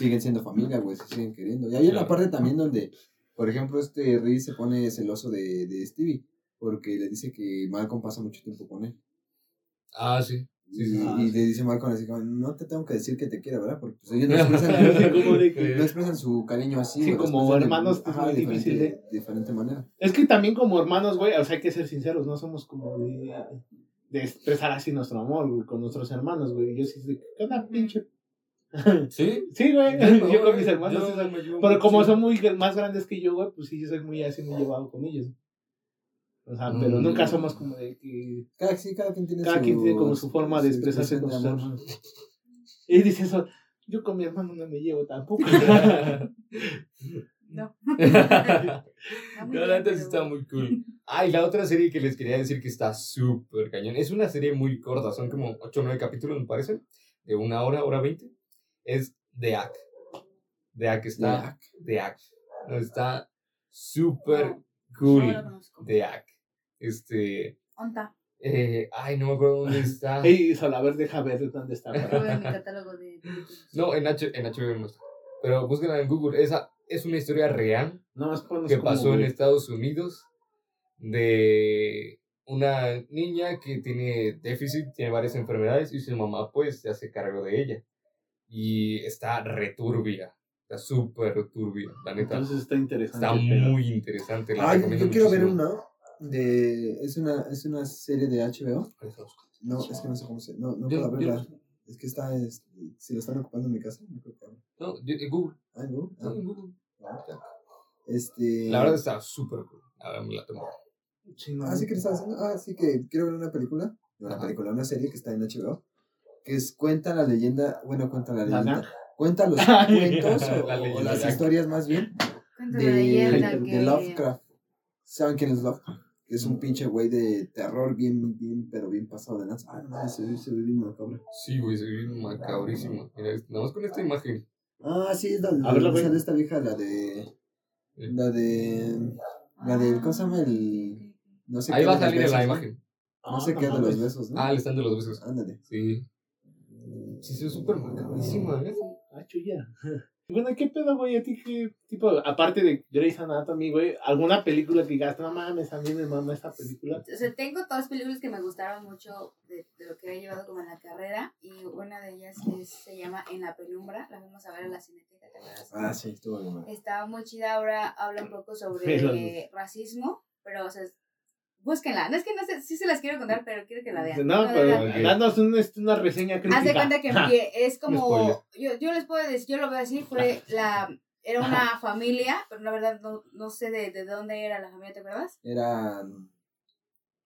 siguen siendo familia, güey, se siguen queriendo. Y hay una parte también donde, por ejemplo, este Reese se pone celoso de, de Stevie, porque le dice que Malcolm pasa mucho tiempo con él. Ah, sí. Sí, y, le dice Malcolm así como, no te tengo que decir que te quiero, ¿verdad? Porque pues, ellos no expresan, de no su cariño así. Sí, como expresan de- hermanos, pues, ajá, muy de difícil diferente, diferente manera. Es que también como hermanos, güey, o sea, hay que ser sinceros, no somos como de, de expresar así nuestro amor, güey, con nuestros hermanos, güey. Yo sí, sé, ¿qué onda, pinche? ¿Sí? Sí, güey, yo con mis hermanos, yo pero como son muy más grandes que yo, güey, pues sí, yo soy muy así, muy llevado con ellos. O sea, pero Mm. nunca somos como de que Cada, sí, cada quien tiene cada su, quien tiene como su forma de expresarse con sus hermanos. Y dice eso, yo con mi hermano no me llevo tampoco. No. No, la neta sí está muy cool. Ah, y la otra serie que les quería decir que está súper cañón. Es una serie muy corta, son como 8 o 9 capítulos, me parece. De una hora, hora 20. Es The Act. The Act está. The Act. Está súper No, cool. no lo conozco. The Act. Este. Onta. eh, ay, no me acuerdo dónde está. Ey, Sol, a ver, deja ver dónde está. De. No, en, H, en HBO no está. Pero búsquenla en Google. Esa es una historia real No, es que pasó en Estados Unidos de una niña que tiene déficit, tiene varias enfermedades y su mamá pues se hace cargo de ella. Y está returbia, está súper turbia, la neta. Entonces está interesante. Está muy interesante. La Ay, yo quiero ver una de... Es una, es una serie de HBO. No, es que no sé cómo se... No, no Yo- puedo yo- abrirla. Es que está... es- si lo están ocupando en mi casa, no creo que. No, en Google. Ah, ¿no? no, en Google. Este... La verdad está súper cool. Ahora me la tomo. Sí, no. Ah, sí que le estaba haciendo. Ah, sí que quiero ver una película. Una Ajá. película, una serie que está en HBO. Que es cuenta la leyenda. Bueno, cuenta la ¿La leyenda. Cuenta los cuentos o, la o leyenda las historias más bien Cuenta de, la leyenda de que... Lovecraft. ¿Saben quién es Lovecraft? Que es un pinche güey de terror bien, bien, pero bien pasado de lanza. Ah, no, se ve, se ve bien macabro. Sí, güey, se ve macabrísimo. Mira, nada más con esta imagen. Ah, sí, es la, A ver, la la ve. de esta vieja, la de. La de. La del. ¿Cómo se llama? El. No sé Ahí qué va a de salir la imagen. No sé Ah, qué de mames. los besos, ¿no? Ah, el stand de los besos. Ándale. Sí. Sí, se ve súper macabrísima, ¿eh? Ah, chuya. Bueno, ¿qué pedo, güey? ¿A ti qué tipo, aparte de Grey's Anatomy, güey, alguna película que digas, no mames, a mí me mama esta película? O sea, tengo todas películas que me gustaron mucho de, de lo que he llevado como en la carrera y una de ellas es- se llama En la penumbra, la vamos a ver en la cineteca, ¿te acuerdas? Ah, sí, estuvo bien. Está muy chida, ahora habla un poco sobre Pero- racismo, pero o sea, búsquenla. No es que no sé, sí se las quiero contar, pero quiero que la vean. No, de pero danos un- este, una reseña crítica. Haz de cuenta que Ja. es como, yo, yo les puedo decir, yo lo veo así, fue la, era una familia, pero la verdad no, no sé de, de dónde era la familia, ¿te acuerdas? Era.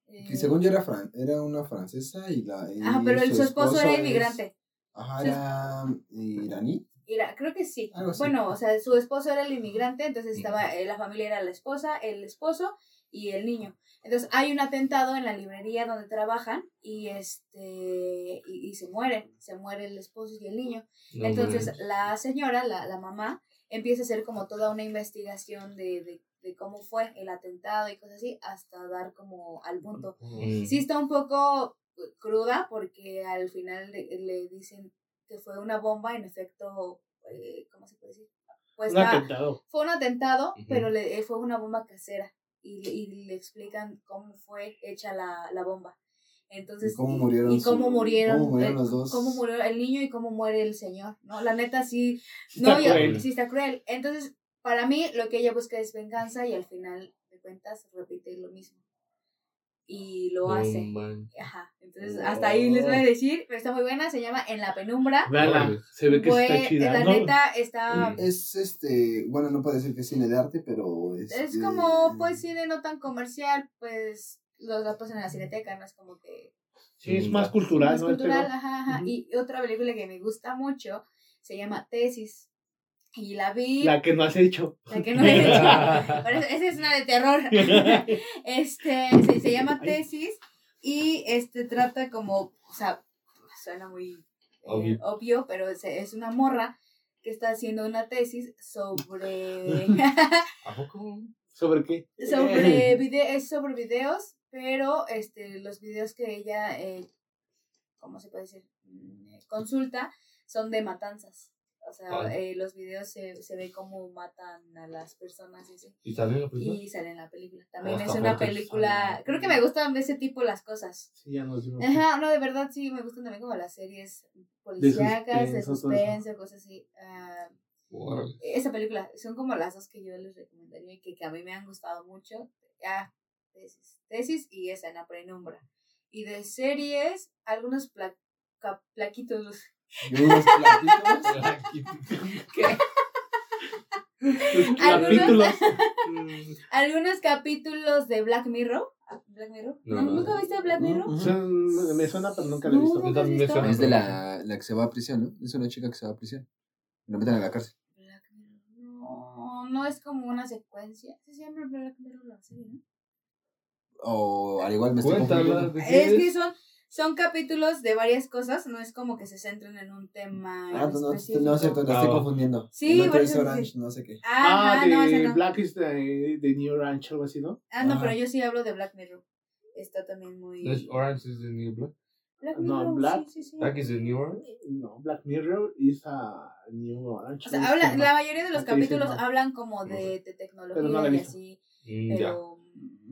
Eh, Que según yo era, fran era una francesa y la. y Ajá, pero el, su esposo era es- inmigrante. Ajá, era iraní. Era, creo que sí. Algo así. Bueno, o sea, su esposo era el inmigrante, entonces estaba, eh, la familia era la esposa, el esposo y el niño. Entonces hay un atentado en la librería donde trabajan y este y, y se mueren, se muere el esposo y el niño. No Entonces la señora, la, la mamá, empieza a hacer como toda una investigación de, de, de cómo fue el atentado y cosas así, hasta dar como al punto. Mm. Sí está un poco cruda porque al final le, le dicen que fue una bomba, en efecto, eh, ¿cómo se puede decir? Pues Un atentado. fue un atentado, pero le, fue una bomba casera y, le- y le explican cómo fue hecha la, la bomba. Entonces, ¿Y cómo murieron y cómo su- murieron, cómo murieron eh, los dos? cómo murió el niño y cómo muere el señor, ¿no? La neta sí, no, Está yo- cruel. sí está cruel. Entonces, para mí lo que ella busca es venganza y al final de cuentas repite lo mismo. Y lo hace. man. Ajá. Entonces, hasta ahí les voy a decir, pero está muy buena, se llama En la penumbra. Se ve que Pues, está chida. la ¿no? neta está Es este. Bueno, no puedo decir que es cine de arte, pero. Es como, pues, cine no tan comercial, pues, los datos en la cineteca, no es como que... Sí, es Mm, más cultural, más ¿no? Cultural, ajá, ajá. Y otra película que me gusta mucho se llama Tesis. Y la vi... La que no has hecho. la que no he hecho. Pero esa es una de terror. este, se, se llama Tesis y este trata como, o sea, suena muy eh, Obvio. obvio, pero es, es una morra que está haciendo una tesis sobre... ¿A poco? ¿Sobre qué? sobre vide es sobre videos, pero este los videos que ella eh, ¿cómo se puede decir? Mm, eh, consulta son de matanzas. O sea, eh, los videos se, se ve cómo matan a las personas y así. ¿Y sale la película? Y sale en la película. También Oh, es una película. Creo que me gustan de ese tipo las cosas. Sí, ya nos dimos. Ajá, no, de verdad sí, me gustan también como las series policíacas, de suspense, cosas así. Ah, Órale. esa película, son como las dos que yo les recomendaría y que, que a mí me han gustado mucho. Ah, tesis, tesis y esa en la penumbra. Y de series, algunos pla- plaquitos. Capítulos. Algunos capítulos de Black Mirror. Ah, Black Mirror. No, ¿No, no. ¿Nunca viste Black No, Mirror? me suena, pero nunca lo he No, visto. Es de la, la que se va a prisión, ¿no? Es una chica que se va a prisión. La meten a la cárcel. Black Mirror. No, no es como una secuencia. Se llama Black Mirror la serie, ¿no? O al igual me estoy Cuéntala. confundiendo. ¿de qué Es que son, son capítulos de varias cosas, no es como que se centren en un tema. Ah, en no, no, específico. no es cierto, la estoy Ah, confundiendo. Sí, el otro por es eso sí. Orange, no sé qué. Ah, de no, ese no. Black is the, the New Ranch, algo así, ¿no? Ah, no, Ajá. pero yo sí hablo de Black Mirror. Está también muy. ¿No es Orange is the New Black? Black No, Mirror, Black- sí, sí, sí. ¿Black is the New Orange? No, Black Mirror is a New Orange. O sea, ¿no? habla, la mayoría de los Ah, capítulos no. hablan como No de, tecnología no y así. Mm. Pero.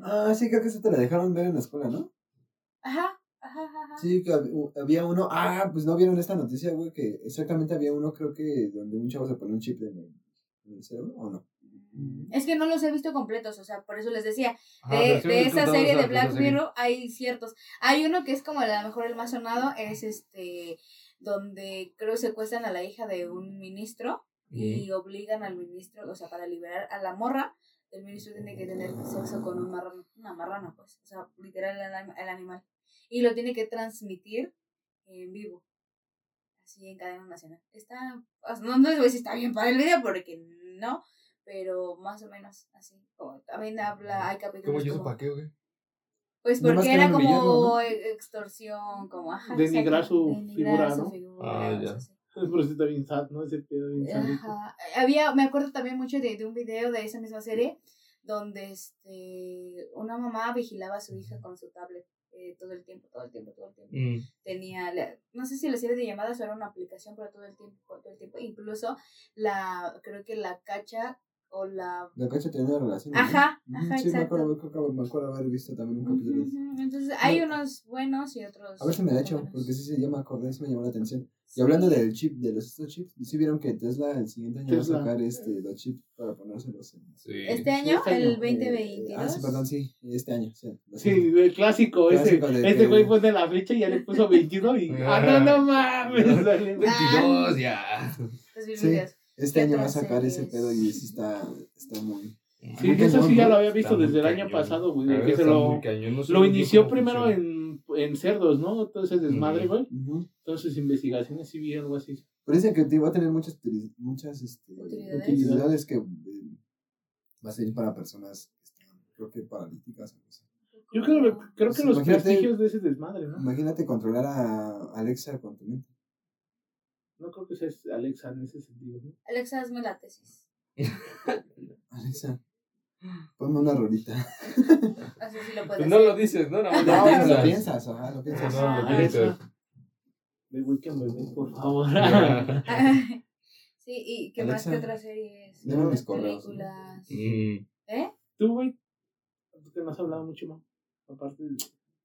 Ah, sí, creo que eso te la dejaron ver en la escuela, ¿no? Ajá, ajá, ajá. ajá. Sí, que hab- había uno. Ah, pues no vieron esta noticia, güey, que exactamente había uno, creo que donde un chavo se pone un chip en el, en el cerebro, ¿o no? Mm, Es que no los he visto completos, o sea, por eso les decía. Ajá, de, de esa serie de Black esa serie. Mirror hay ciertos. Hay uno que es como a lo mejor el más sonado, es este, donde creo secuestran a la hija de un ministro y obligan al ministro, o sea, para liberar a la morra, el ministro tiene que tener sexo con un marrano, una marrana, pues, o sea, literal el, el animal. Y lo tiene que transmitir en vivo, así en cadena nacional. Está, o sea, no, no les voy a decir está bien para el video porque no, pero más o menos así. Como también habla, hay ¿Cómo capítulos yo como- para qué, güey? pues Nomás porque que era como villano, ¿no? extorsión, como ajá, Denigrar su denigrar figura, su ¿no? figura, Ah, ya. o sea, sí. Por eso está bien sad, ¿no? Ese pedo bien. Ajá. Había, me acuerdo también mucho de, de un video de esa misma serie donde este una mamá vigilaba a su hija con su tablet eh, todo el tiempo, todo el tiempo, todo el tiempo. Mm. Tenía, la- no sé si la serie de llamadas o era una aplicación, pero todo el tiempo, todo el tiempo. Incluso la, creo que la cacha o la... La cacha tenía relación. ¿no? Ajá, Ujú, ajá, Sí, me exacto. acuerdo, creo que me acuerdo haber visto también un capítulo. Entonces hay unos buenos y otros... A ver si me da no hecho, buenos. porque sí se llama acordé, sí me llamó la atención. Y hablando del chip, de los estos chips, ¿sí vieron que Tesla el siguiente año Tesla. va a sacar este, los chips para ponérselos en... Sí. Este año, este año. el Eh, 2022. ah, sí, perdón, sí, este año, sí. Sí, el clásico, ese, Clásico de este güey pone la fecha y ya le puso 21 y... ¡Ah, no, no mames! Sale- 22 ya. Sí. Este ¿Qué año va a sacar ese pedo y sí está, está muy... Sí, eso sí ya lo había visto desde el año cañón. pasado, güey. Que se lo, lo inició primero funciona. en, en cerdos, ¿no? Entonces desmadre, Ujú. güey. Ujú. Entonces investigaciones sí vi algo así. Dicen que te va a tener muchas, muchas este, Utilidades. utilidades que eh, va a ser para personas que están, creo que paralíticas. o algo así. Yo creo, creo que Sí, los prestigios de ese desmadre, ¿no? Imagínate controlar a Alexa con tu mente. No creo que sea Alexa en ese sentido, ¿no? Alexa, hazme la tesis. Alexa, ponme una rolita. Así sí lo puedes Pues no hacer. lo dices, ¿no? Nada más No, lo pero lo piensas. piensas, ajá, lo piensas. No, lo Ah, piensas. Alexa. De Weekend Bebé, por favor. sí, y qué más Alexa, que otras series. dame mis correos. películas. Mm. ¿Eh? Tú, güey, tú que no has hablado mucho más. Aparte de...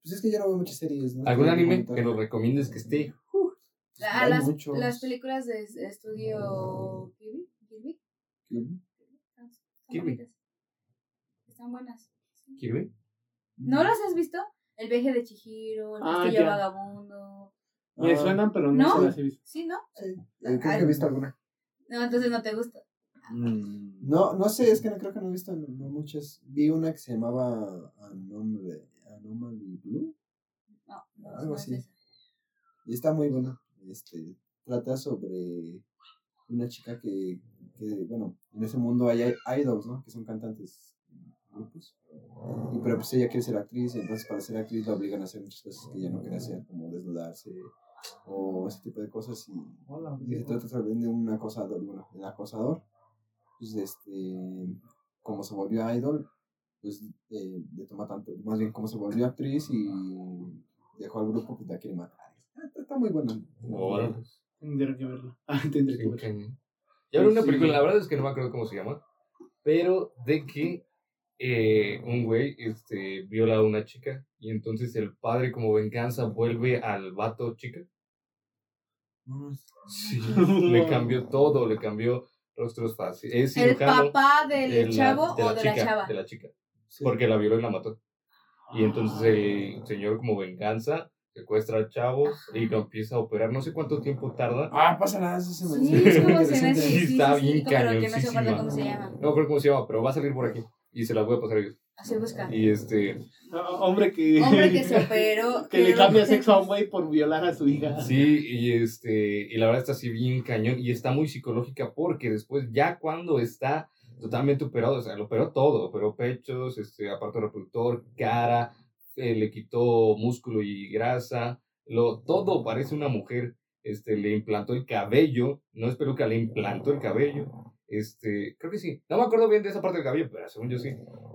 Pues es que yo no veo muchas series. ¿no? ¿Algún anime que nos recomiendes que esté? Ah, Hay las, muchos. las películas de estudio Kirby. Kirby. Kirby. Están buenas. ¿Kirby? ¿No las has visto? El viaje de Chihiro, el Ah, castillo ya. vagabundo. Me Ah, suenan, pero no, ¿No? se las he visto. ¿Sí, no? Sí, creo que he visto alguna. No, entonces no te gusta. No, no sé, es que no creo que no he visto no, muchas. Vi una que se llamaba Anomaly, Anomaly Blue No, no, Algo es así. y está muy buena. Este, trata sobre una chica que, que, bueno, en ese mundo hay idols, ¿no? Que son cantantes grupos. Y pero pues ella quiere ser actriz, y entonces para ser actriz la obligan a hacer muchas cosas que ella no quiere hacer, como desnudarse o ese tipo de cosas. Y Hola, y se trata también de un acosador, bueno, el acosador, pues este, como se volvió idol, pues eh, le toma tanto, más bien como se volvió actriz y dejó al grupo, pues la quiere matar. Está, está muy buena. Órale. Tendré que verla. Ah, tendré que verla. cañón. Y ahora una Sí. película, la verdad es que no me acuerdo cómo se llama, pero de que eh, un güey este, viola a una chica y entonces el padre como venganza vuelve al vato chica. Sí, le cambió todo, le cambió rostros fáciles. Es ¿El cirujano papá del de la- chavo de o de la chica, chava? De la chica, sí. porque la violó y la mató. Y entonces el señor como venganza secuestra al chavo y lo empieza a operar. No sé cuánto tiempo tarda. Ah, pásala, eso se me Sí, es como se interesante. sí, Sí, sí, está bien que no acuerda cómo se llama. No creo cómo se llama, pero va a salir por aquí. Y se las voy a pasar a ellos. Así busca. Y este. Hombre que... Hombre que se operó. que le cambia sexo a un güey por violar a su hija. Sí, y este. Y la verdad está así bien cañón. Y está muy psicológica porque después, ya cuando está totalmente operado, o sea, lo operó todo. Operó pechos, este, aparato reproductor, cara, eh, le quitó músculo y grasa. Lo, todo parece una mujer. Este, le implantó el cabello. No es peluca, le implantó el cabello. Este, creo que sí. No me acuerdo bien de esa parte del cabello, pero según yo sí.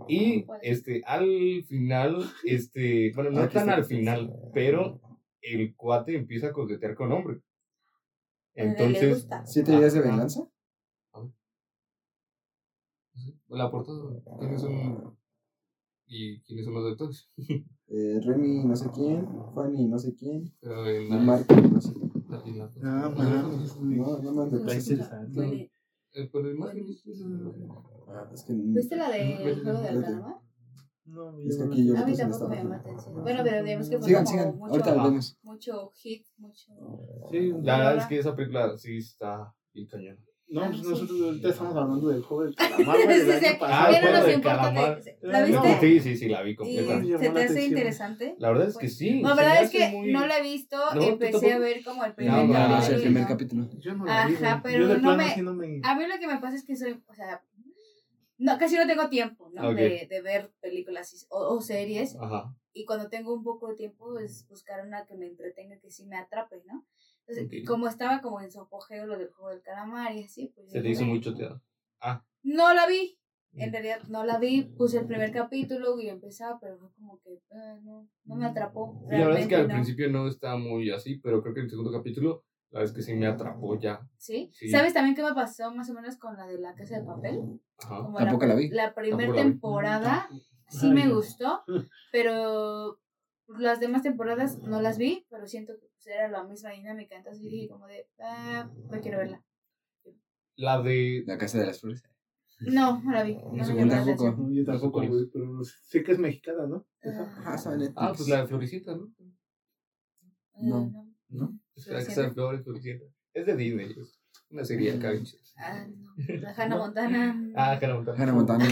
Y este, al final, este, bueno, no Ah, tan está. al final, pero el cuate empieza a coquetear con hombre. Entonces. ¿Siete días de venganza? la portada, ¿quiénes son? ¿Y quiénes son los doctores? Eh, Remy no sé quién, Fanny no sé quién, Mark no sé quién. Ah, No, no me Está imágenes, Ah, es que ¿Viste la de Vete, Juego del vete. Calamar? No, Es que llama aquí yo A mí tampoco me esta llamó la página. atención. Bueno, pero digamos que fue Sigan, como sigan, mucho, ahorita lo vemos. mucho hit, mucho... Sí, La verdad es que esa película sí está bien cañón. No, pues Ah, sí. nosotros ahorita estamos hablando del juego del calamar, del Sí, sí. Ah. Pero nos importa. ¿La No. viste? Sí, sí, sí, la vi ¿Y completa. me llamó se te hace interesante? La verdad es que sí. La verdad es que muy- no la he visto, empecé a ver como el primer no, No, no, es el capítulo. primer ¿no? capítulo. Yo no la vi, Ajá, pero no me- sí no me... A mí lo que me pasa es que soy, o sea, no, casi no tengo tiempo, ¿no? De, de ver películas o, o series. Ajá. Y cuando tengo un poco de tiempo, es buscar una que me entretenga, que sí me atrape, ¿no? Entonces, como estaba como en su apogeo lo del juego del calamar y así, pues... Se te hizo dije, muy choteado. No la vi. En realidad no la vi, puse el primer capítulo y empezaba, pero fue como que ah, no, no me atrapó. Y la verdad es que al no. principio no está muy así, pero creo que en el segundo capítulo, la verdad es que sí me atrapó ya. ¿Sí? Sí. ¿Sabes también qué me pasó más o menos con la de la casa de papel? Ajá. Como Tampoco la vi. La primera la temporada sí Ay, me no. gustó, pero las demás temporadas no las vi, pero siento que pues, era la misma dinámica, entonces dije como de, ah, no quiero verla. La de. La Casa de las Flores. No, no la vi. No llamó la tampoco. No, yo tampoco, güey, pero sé que es mexicana, ¿no? Ah, Ajá, Netflix. Ah, pues la de Floricienta, ¿no? No. eh, ¿No? Es la casa de Flores, Floricienta. Es de Disney, una serie acá, bien chida. Ah, no. La Hannah Montana. Ah, Hannah Montana. Hannah Montana.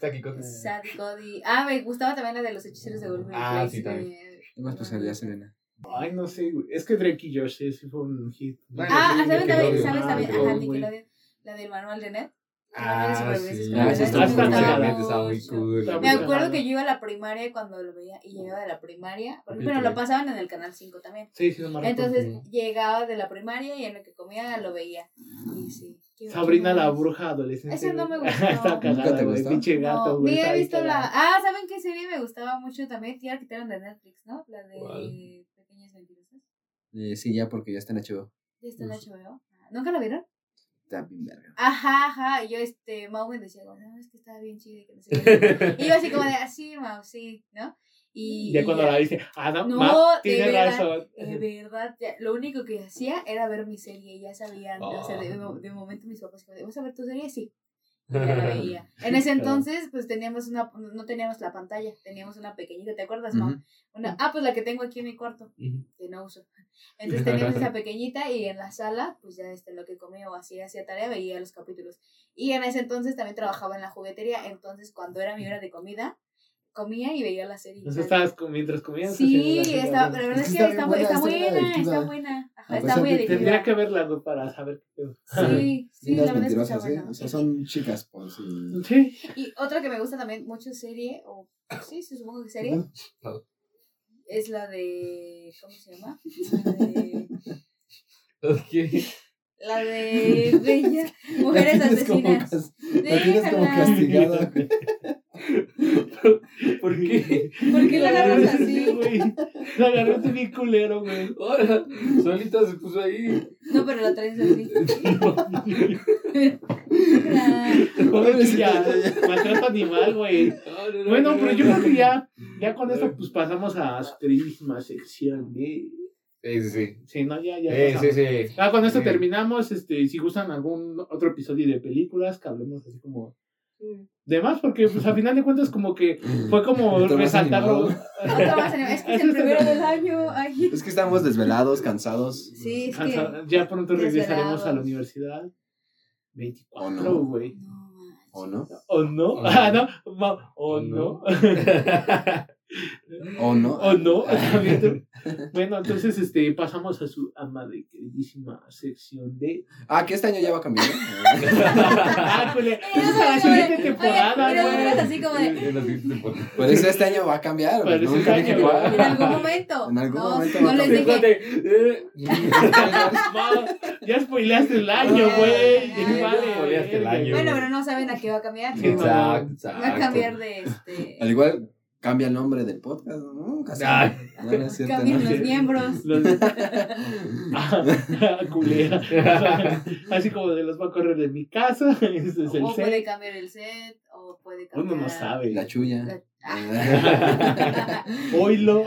Saki Cody. Sadie Cody. Ah, me gustaba también la de los hechiceros de Waverly Ah, sí, también. eh, ¿Qué más pasaría, Selena? Ay, no sé, güey. Es que Drake y Josh sí fue un hit. Bueno, Ah, sí, ¿sabes también? ¿Sabes Ah, también? Ajá, Nickelodeon. La del manual de Ned. Ah, sí. Ah, está Me muy cool. Acuerdo que yo iba a la primaria cuando lo veía y llegaba de la primaria, sí. lo pasaban en el canal 5 también. Sí, sí, no me Entonces llegaba de la primaria y en lo que comía lo veía. Y sí. ¿qué- Sabrina la bruja adolescente. Ese no me gustó. Está ¿Nunca cagada, güey. Pinche gato, No, güey. ni está he ahí visto la. Ah, ¿saben qué serie me gustaba mucho también? La quitaron de Netflix, ¿no? La de ¿Cuál? Pequeñas Mentirosas. Eh, sí, ya porque ya está en HBO. Ya está en HBO. Ah, ¿Nunca la vieron? Está bien verga. Ajá, ajá. Y yo, este, Mau me decía, no, es que estaba bien chida y que no sé qué. Y yo así como de, así, Mau, sí, ¿no? Y, Ya y cuando la dice, ah, no, No, Ma, de tiene verdad, razón. De verdad, ya, lo único que hacía era ver mi serie. y Ya sabían, o sea, de, Ah. de momento mis papás, de, ¿vas a ver tu serie? Sí. Ya la veía. En ese entonces, pues teníamos una, no teníamos la pantalla, teníamos una pequeñita, ¿te acuerdas, Mau? Una, ah, pues la que tengo aquí en mi cuarto, que no uso. Entonces teníamos esa pequeñita y en la sala, pues ya este, lo que comía o hacía, hacía tarea, veía los capítulos. Y en ese entonces también trabajaba en la juguetería, entonces cuando era mi hora de comida, comía y veía la serie. Entonces estabas con- mientras comías. Sí, está, la verdad Es que está buena, está buena, está buena. Ajá, está muy adictiva. Tendría que verla, para saber qué pedo. Sí, sí, la verdad es que está buena. O sea, son chicas, pues. Y... Sí. Y otra que me gusta también mucho serie, o sí, sí, supongo que serie, es la de, ¿cómo se llama? La de, Ok. la de Bella, Mujeres Asesinas. La tienes como Déjala. castigada. ¿Por qué? ¿Por qué la agarras así? güey. La agarraste bien culero, güey. Ahora, solita se puso ahí. No, pero la traes así. Ah, Pobrecilla, maltrato animal, güey. No, no, no, Bueno, no, pero no, yo no. creo que ya, ya con eso pues pasamos a su queridísima sección de... Sí, sí, sí. Sí, no, ya, ya. Sí, sí, sí. Ya con esto Sí. terminamos, este, si gustan algún otro episodio de películas, que hablemos así como de más, porque pues a final de cuentas como que fue como resaltarlo. Es que es el primero del año. Ay. Es que estamos desvelados, cansados. Sí, es que. Ya pronto regresaremos a la universidad. 24, ¿O no? güey. No. ¿O no? ¿O no? ¿O no? Ah, no. ¿O ¿O no? ¿O no? ¿O no? Tú. Bueno, entonces este, pasamos a su amada y queridísima sección de... Ah, que este año ya va a cambiar. ¡Ah, cule! Esa es la siguiente temporada, güey. así como de. Temporada. Por eso este año va a cambiar. este año va. En algún momento. En algún momento no les cambiar. dije. Eh, Ya spoileaste el año, Ah, güey. Vale. Bueno, pero no saben a qué va a cambiar. Exacto. Va a cambiar de este. Al igual cambia el nombre del podcast. ¿no? Ay. No, no es cierto, Cambian ¿no? los miembros. Los... Ah, culera. Así como de los va a correr de mi casa. Ese es el O puede set. cambiar el set, o puede cambiar. Uno no sabe. La chulla. La- Ah. Oilo.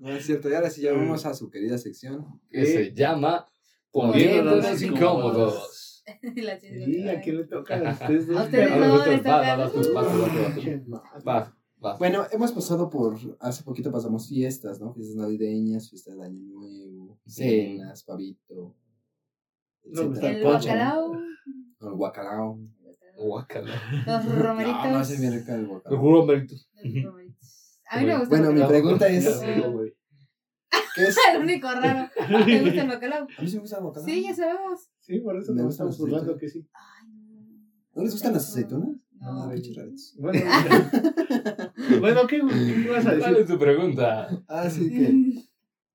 No es cierto. Y ahora sí ya vamos a su querida sección. Que se llama Poniéndonos Incómodos. la Sí, ¿a quién le toca? A ustedes. A ustedes no, les Va, va, toca. vas tú, vas tú, Bueno, hemos pasado por. Hace poquito pasamos fiestas, ¿no? Fiestas navideñas, fiestas de Año Nuevo, cenas, pavito. No. El bacalao. ¿no? El guacalao. Los romeritos. No, no hace bien rica el Los guacalao. romeritos. Los romeritos. A mí me gusta Bueno, mi bacalao. pregunta es. ¿qué es? El único raro. ¿Te gusta el bacalao? A mí sí me gusta el guacalao. Sí, ya sabemos. Sí, por eso Me estamos burlando que sí. Ay, no. ¿No les gustan las aceitunas? No. Bueno, bueno ¿qué, ¿qué ibas a ¿Cuál decir? es tu pregunta? Ah, sí que.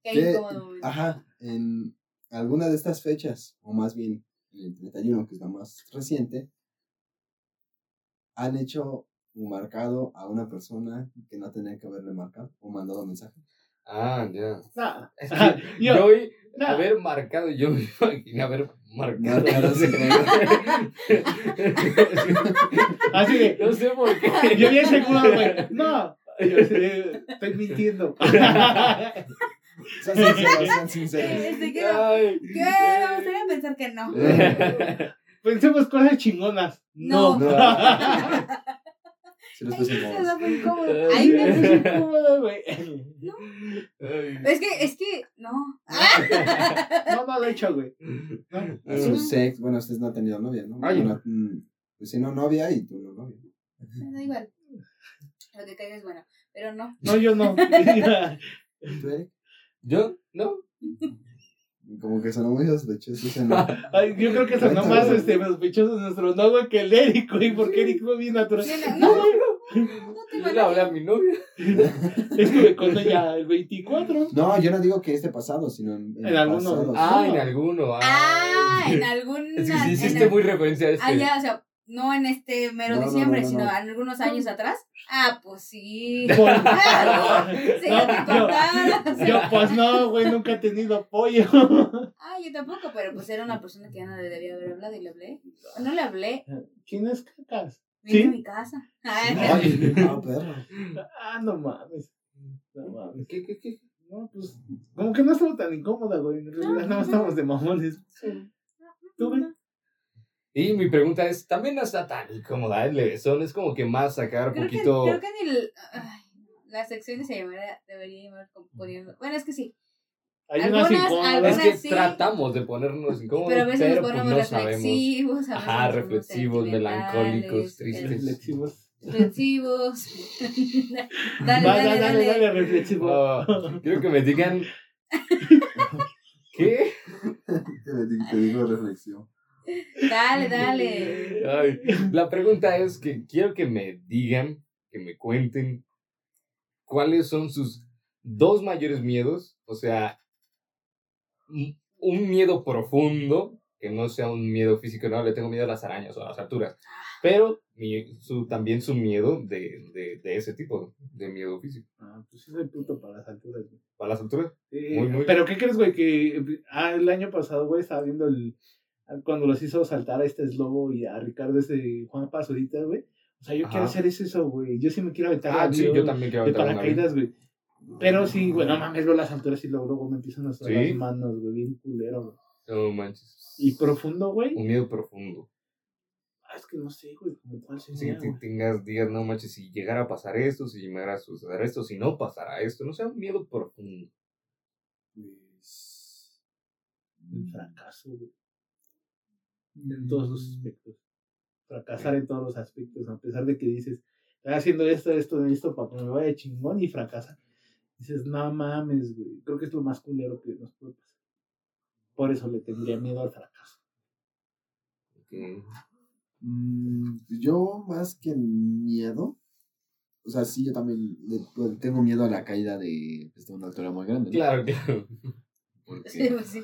Qué ¿Qué? incómodo. güey. Ajá, en alguna de estas fechas, o más bien en el 31, que es la más reciente, han hecho o marcado a una persona que no tenía que haberle marcado o mandado mensaje? Ah, ya. Es que Yo- yo, no. haber marcado, yo me imaginé haber no sé. Así de, No sé por qué. yo bien seguro, güey. No. Yo estoy mintiendo. Sean sinceros, sean sinceros. Este, que. Ay. ¿Qué? Me gustaría pensar que no. Pensemos cosas chingonas. No. No. No. Se incómodos. da muy incómodo. Ay, me puse incómodo, güey. Ay. Es que, es que, no. No, no lo he hecho, güey. A su sex, bueno, ustedes no han tenido novia, ¿no? Ay. Bueno, mm, pues si no novia y tú no novia. Me da igual. Lo que caiga es bueno. Pero no. No, yo no. ¿Yo? ¿No? Como que sonó muy sospechoso. Ay, yo creo que sonó más este, sospechoso nuestro no, güey, que el Eric, güey, porque Eric fue bien natural. No, no, no Yo le hablé a mi novia. Estuve con ella el 24. No, yo no digo que este pasado, sino en, En alguno. pasado. Ah, en alguno. Ah, en algún. Es que sí en hiciste el- muy referencia a este. Ah, ya, o sea, no en este mero No, no, diciembre, no, no, sino no. algunos años atrás. Ah, pues sí. Por- Claro, si no te No, yo- contaras. Yo, pues no, güey, nunca he tenido apoyo. Ah, yo tampoco, pero pues era una persona que ya no le debía haber hablado y le hablé. No le hablé, ¿Quién es cacas? vine ¿Sí? a mi casa. Ay, Ay. Ah, perro. Ah, no mames. No mames. ¿Qué, qué, qué? No, pues, como que no estuvo tan incómoda, güey. En realidad, nada más estamos de mamones. ¿Tú, güey? Y mi pregunta es, también no está tan incómoda, es levesón, es como que más sacar un Creo que, poquito... creo que ni el, ay, las secciones se llamaría, debería llamar poniendo. Bueno, es que sí. Hay unas Algunas- incómodas. Es algunas- que sí. tratamos de ponernos incómodos, Pero a veces pero nos pues ponemos no sabemos. reflexivos. a veces Ajá, reflexivos, melancólicos, sentimentales, tristes. Reflexivos. Reflexivos. dale, Va, dale, dale, dale, reflexivo. Quiero que me digan... ¿Qué? Te digo reflexión. Dale, dale. Ay, la pregunta es que quiero que me digan, que me cuenten cuáles son sus dos mayores miedos, o sea, un miedo profundo, que no sea un miedo físico, no, le tengo miedo a las arañas o a las alturas, pero mi- su, también su miedo de, de, de ese tipo de miedo físico. Ah, pues sí soy puto para las alturas, güey. ¿Para las alturas? Sí, Muy, muy. Pero ¿qué crees, güey? Que ah, el año pasado, güey, estaba viendo el. Cuando los hizo saltar a este Slobo y a Ricardo, este Juan Pazurita, güey. O sea, yo Ajá. quiero hacer eso, güey. Yo sí me quiero aventar Ah, sí, yo también quiero de aventar avión. paracaídas, güey. Pero sí, güey, no mames, veo las alturas y luego, luego me empiezan a sudar ¿Sí? las manos, güey, bien culero, güey. No manches. Y profundo, güey. Un miedo profundo. Ah, es que no sé, güey, como cuál sería, güey. tengas, digas, no manches, si llegara a pasar esto, si llegara a suceder esto, si no pasara esto, no sea un miedo profundo. Pues. El fracaso, güey. En todos los aspectos. Fracasar en todos los aspectos, a pesar de que dices, estoy haciendo esto, esto, esto para que me vaya chingón y fracasa. Dices, no mames, güey. Creo que es lo más culero que nos puede pasar. Por eso le tendría miedo al fracaso. Ok. Mm, yo, más que miedo. O sea, sí, yo también le- pues, tengo miedo a la caída de, pues, de una altura muy grande. ¿no? Claro, claro. Porque- Sí, pues sí.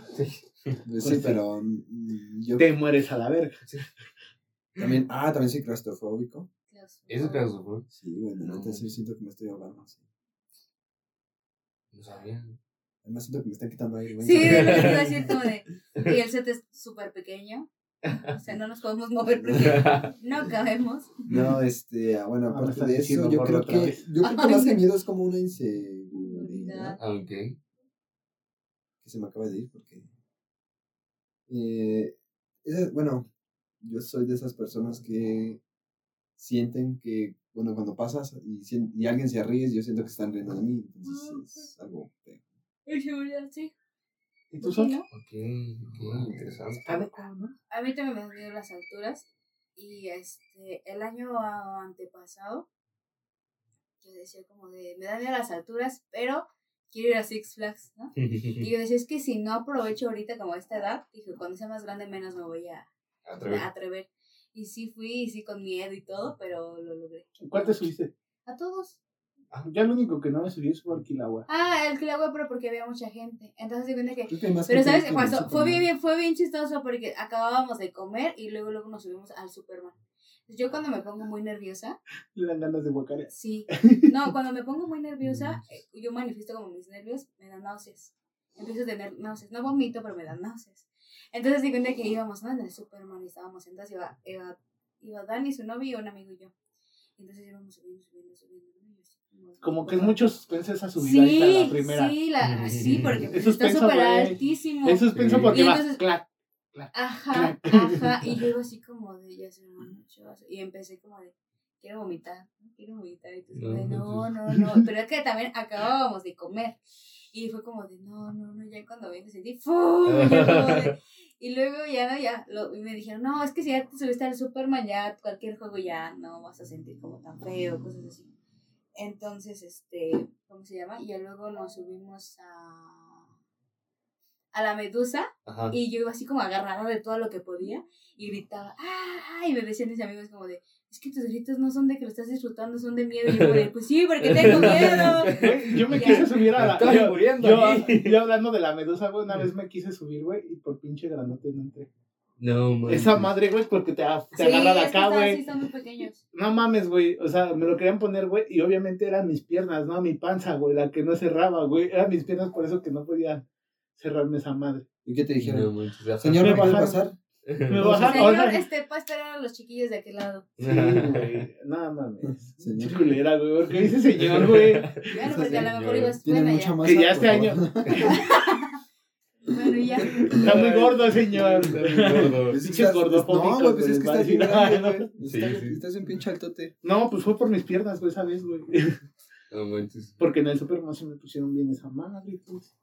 pues, sí, pero mm, yo Te mueres a la verga. también. Ah, también soy claustrofóbico. Eso es claustrofobia. Sí, güey, la No. sí siento que me estoy ahogando. sí. No sabía. Además siento que me están quitando aire, güey. Sí, de lo que te iba a decir como de. Y el set es súper pequeño. O sea, no nos podemos mover porque no cabemos. No, este, ah, bueno, Ah, aparte de eso, yo creo que, yo creo que más que miedo es como una inseguridad Ah, ok. Que se me acaba de ir porque, eh, esa- bueno, yo soy de esas personas que sienten que, bueno, cuando pasas y, y alguien se ríe, yo siento que están riendo de mí, entonces es algo feo. Inseguridad, sí. ¿Y tú Sí, son? ¿no? Ok, ok, interesante. De cómo, ¿no? A mí también me han miedo las alturas. Y este, el año antepasado, yo decía como de, me dan miedo las alturas, pero quiero ir a Six Flags, ¿no? Y yo decía, es que si no aprovecho ahorita como a esta edad, dije, cuando sea más grande menos me voy a, Atrever. a atrever. Y sí fui, y sí con miedo y todo, pero lo logré. ¿Cuál te subiste? A todos. Ya lo único que no me subí es por Quilagua. Ah, el Quilagua, pero porque había mucha gente. Entonces se cuenta que Pero sabes, que Pasó- fue bien, bien, fue bien chistoso porque acabábamos de comer y luego luego nos subimos al Superman. Yo cuando me pongo muy nerviosa, Le dan ganas de guacarear. sí. No, cuando me pongo muy nerviosa, eh, yo manifiesto como mis nervios, me dan náuseas. Empiezo a tener náuseas. No vomito, pero me dan náuseas. Entonces di cuenta que íbamos ¿no? en el Superman y estábamos sentados, iba, iba, iba Dani, su novio y un amigo y yo. Entonces íbamos subiendo, subiendo, subiendo. Como que es mucho suspense esa subida Sí, la primera. sí, la, sí, porque Es está suspenso, súper altísimo. Es suspenso porque Y va entonces- clac. Ajá, ajá. Y luego así como de, ya se me mucho. Y empecé como de, quiero vomitar, quiero vomitar. Y entonces, No, de, no, pues. no, no. Pero es que también acabábamos de comer. Y fue como de, no, no, no. Ya cuando vi, me sentí, ¡fum! Y luego ya no, ya, lo, y me dijeron, no, es que si ya te subiste al Superman, ya cualquier juego ya no vas a sentir como tan feo, cosas así. Entonces, este, ¿cómo se llama? Y ya luego nos subimos a, a la medusa. Ajá. Y yo iba así como agarrada de todo lo que podía y gritaba, ¡ah! Y me decían mis amigos como de, es que tus gritos no son de que lo estás disfrutando, son de miedo. Y yo de, pues sí, porque tengo miedo. Yo me Ya. quise subir a la. Estaba Yo, muriendo yo, yo hablando de la medusa, güey, una vez me quise subir, güey, y por pinche granote no entré. No, man. Esa madre, güey, porque te, te Sí, agarra de acá, sí, güey. están muy pequeños. No mames, güey. O sea, me lo querían poner, güey, y obviamente eran mis piernas, no mi panza, güey, la que no cerraba, güey. Eran mis piernas, por eso que no podía cerrarme esa madre. ¿Y qué te No dijeron? ajá. Señor, Me ¿me puede pasar? Me No, bajaron. o Señor, sea- este, para esperar a los chiquillos de aquel lado. Sí, güey. No mames. Señor. Pinche culera, güey. ¿Por qué dice señor, güey? Bueno, porque a lo mejor ya. masa. Que ya este año. Bueno, ya. Está muy gordo, señor. Está muy gordo. Es que Pinche estás- gordofóbico, No, güey, pues es que a estás bien grande, "Ah, no". güey. Sí, Estás- sí. Estás un pinche altote. No, pues fue por mis piernas, güey, esa vez, güey. No manches. Porque en el Superman se me pusieron bien esa madre, pues.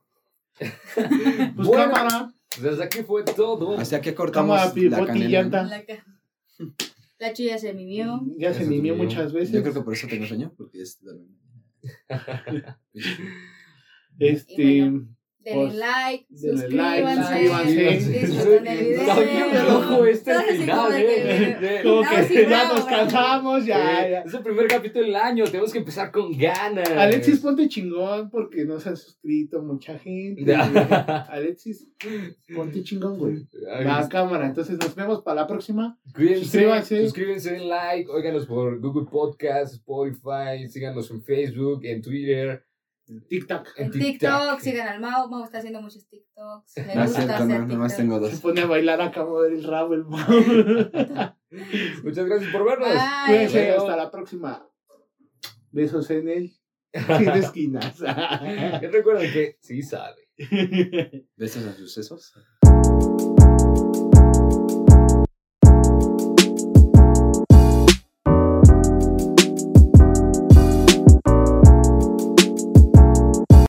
Pues Bueno. cámara, Pues hasta aquí fue todo. Hacia que cortamos cámara, la pivote canela. La, la chuya se mimió. Ya se mimió muchas veces. Yo creo que por eso tengo sueño, porque es Este. Denle Pues, like, denle like, suscríbanse, suscríbanse. disfruten el video. Loco este final, como eh. que- Como No, ya nos cansamos, ya, ya. Es el primer capítulo del año, tenemos que empezar con ganas. Alexis, ponte chingón porque no se han suscrito mucha gente. Alexis, ponte chingón, güey. Ay, La cámara. Entonces nos vemos para la próxima. Cuídense, Suscríbanse. suscríbanse, den like, óiganos por Google Podcast, Spotify, síganos en Facebook, en Twitter, TikTok. En TikTok, sigan al Mau. Mau está haciendo muchos TikToks. Le No es gusta cierto, hacer no, nomás tengo Se dos. pone a bailar acá, a mover el rabo, el Muchas gracias por vernos. Bye. Cuídense, hasta la próxima. Besos en el. Sin esquinas. Recuerden que sí sabe. ¿Besos a sucesos?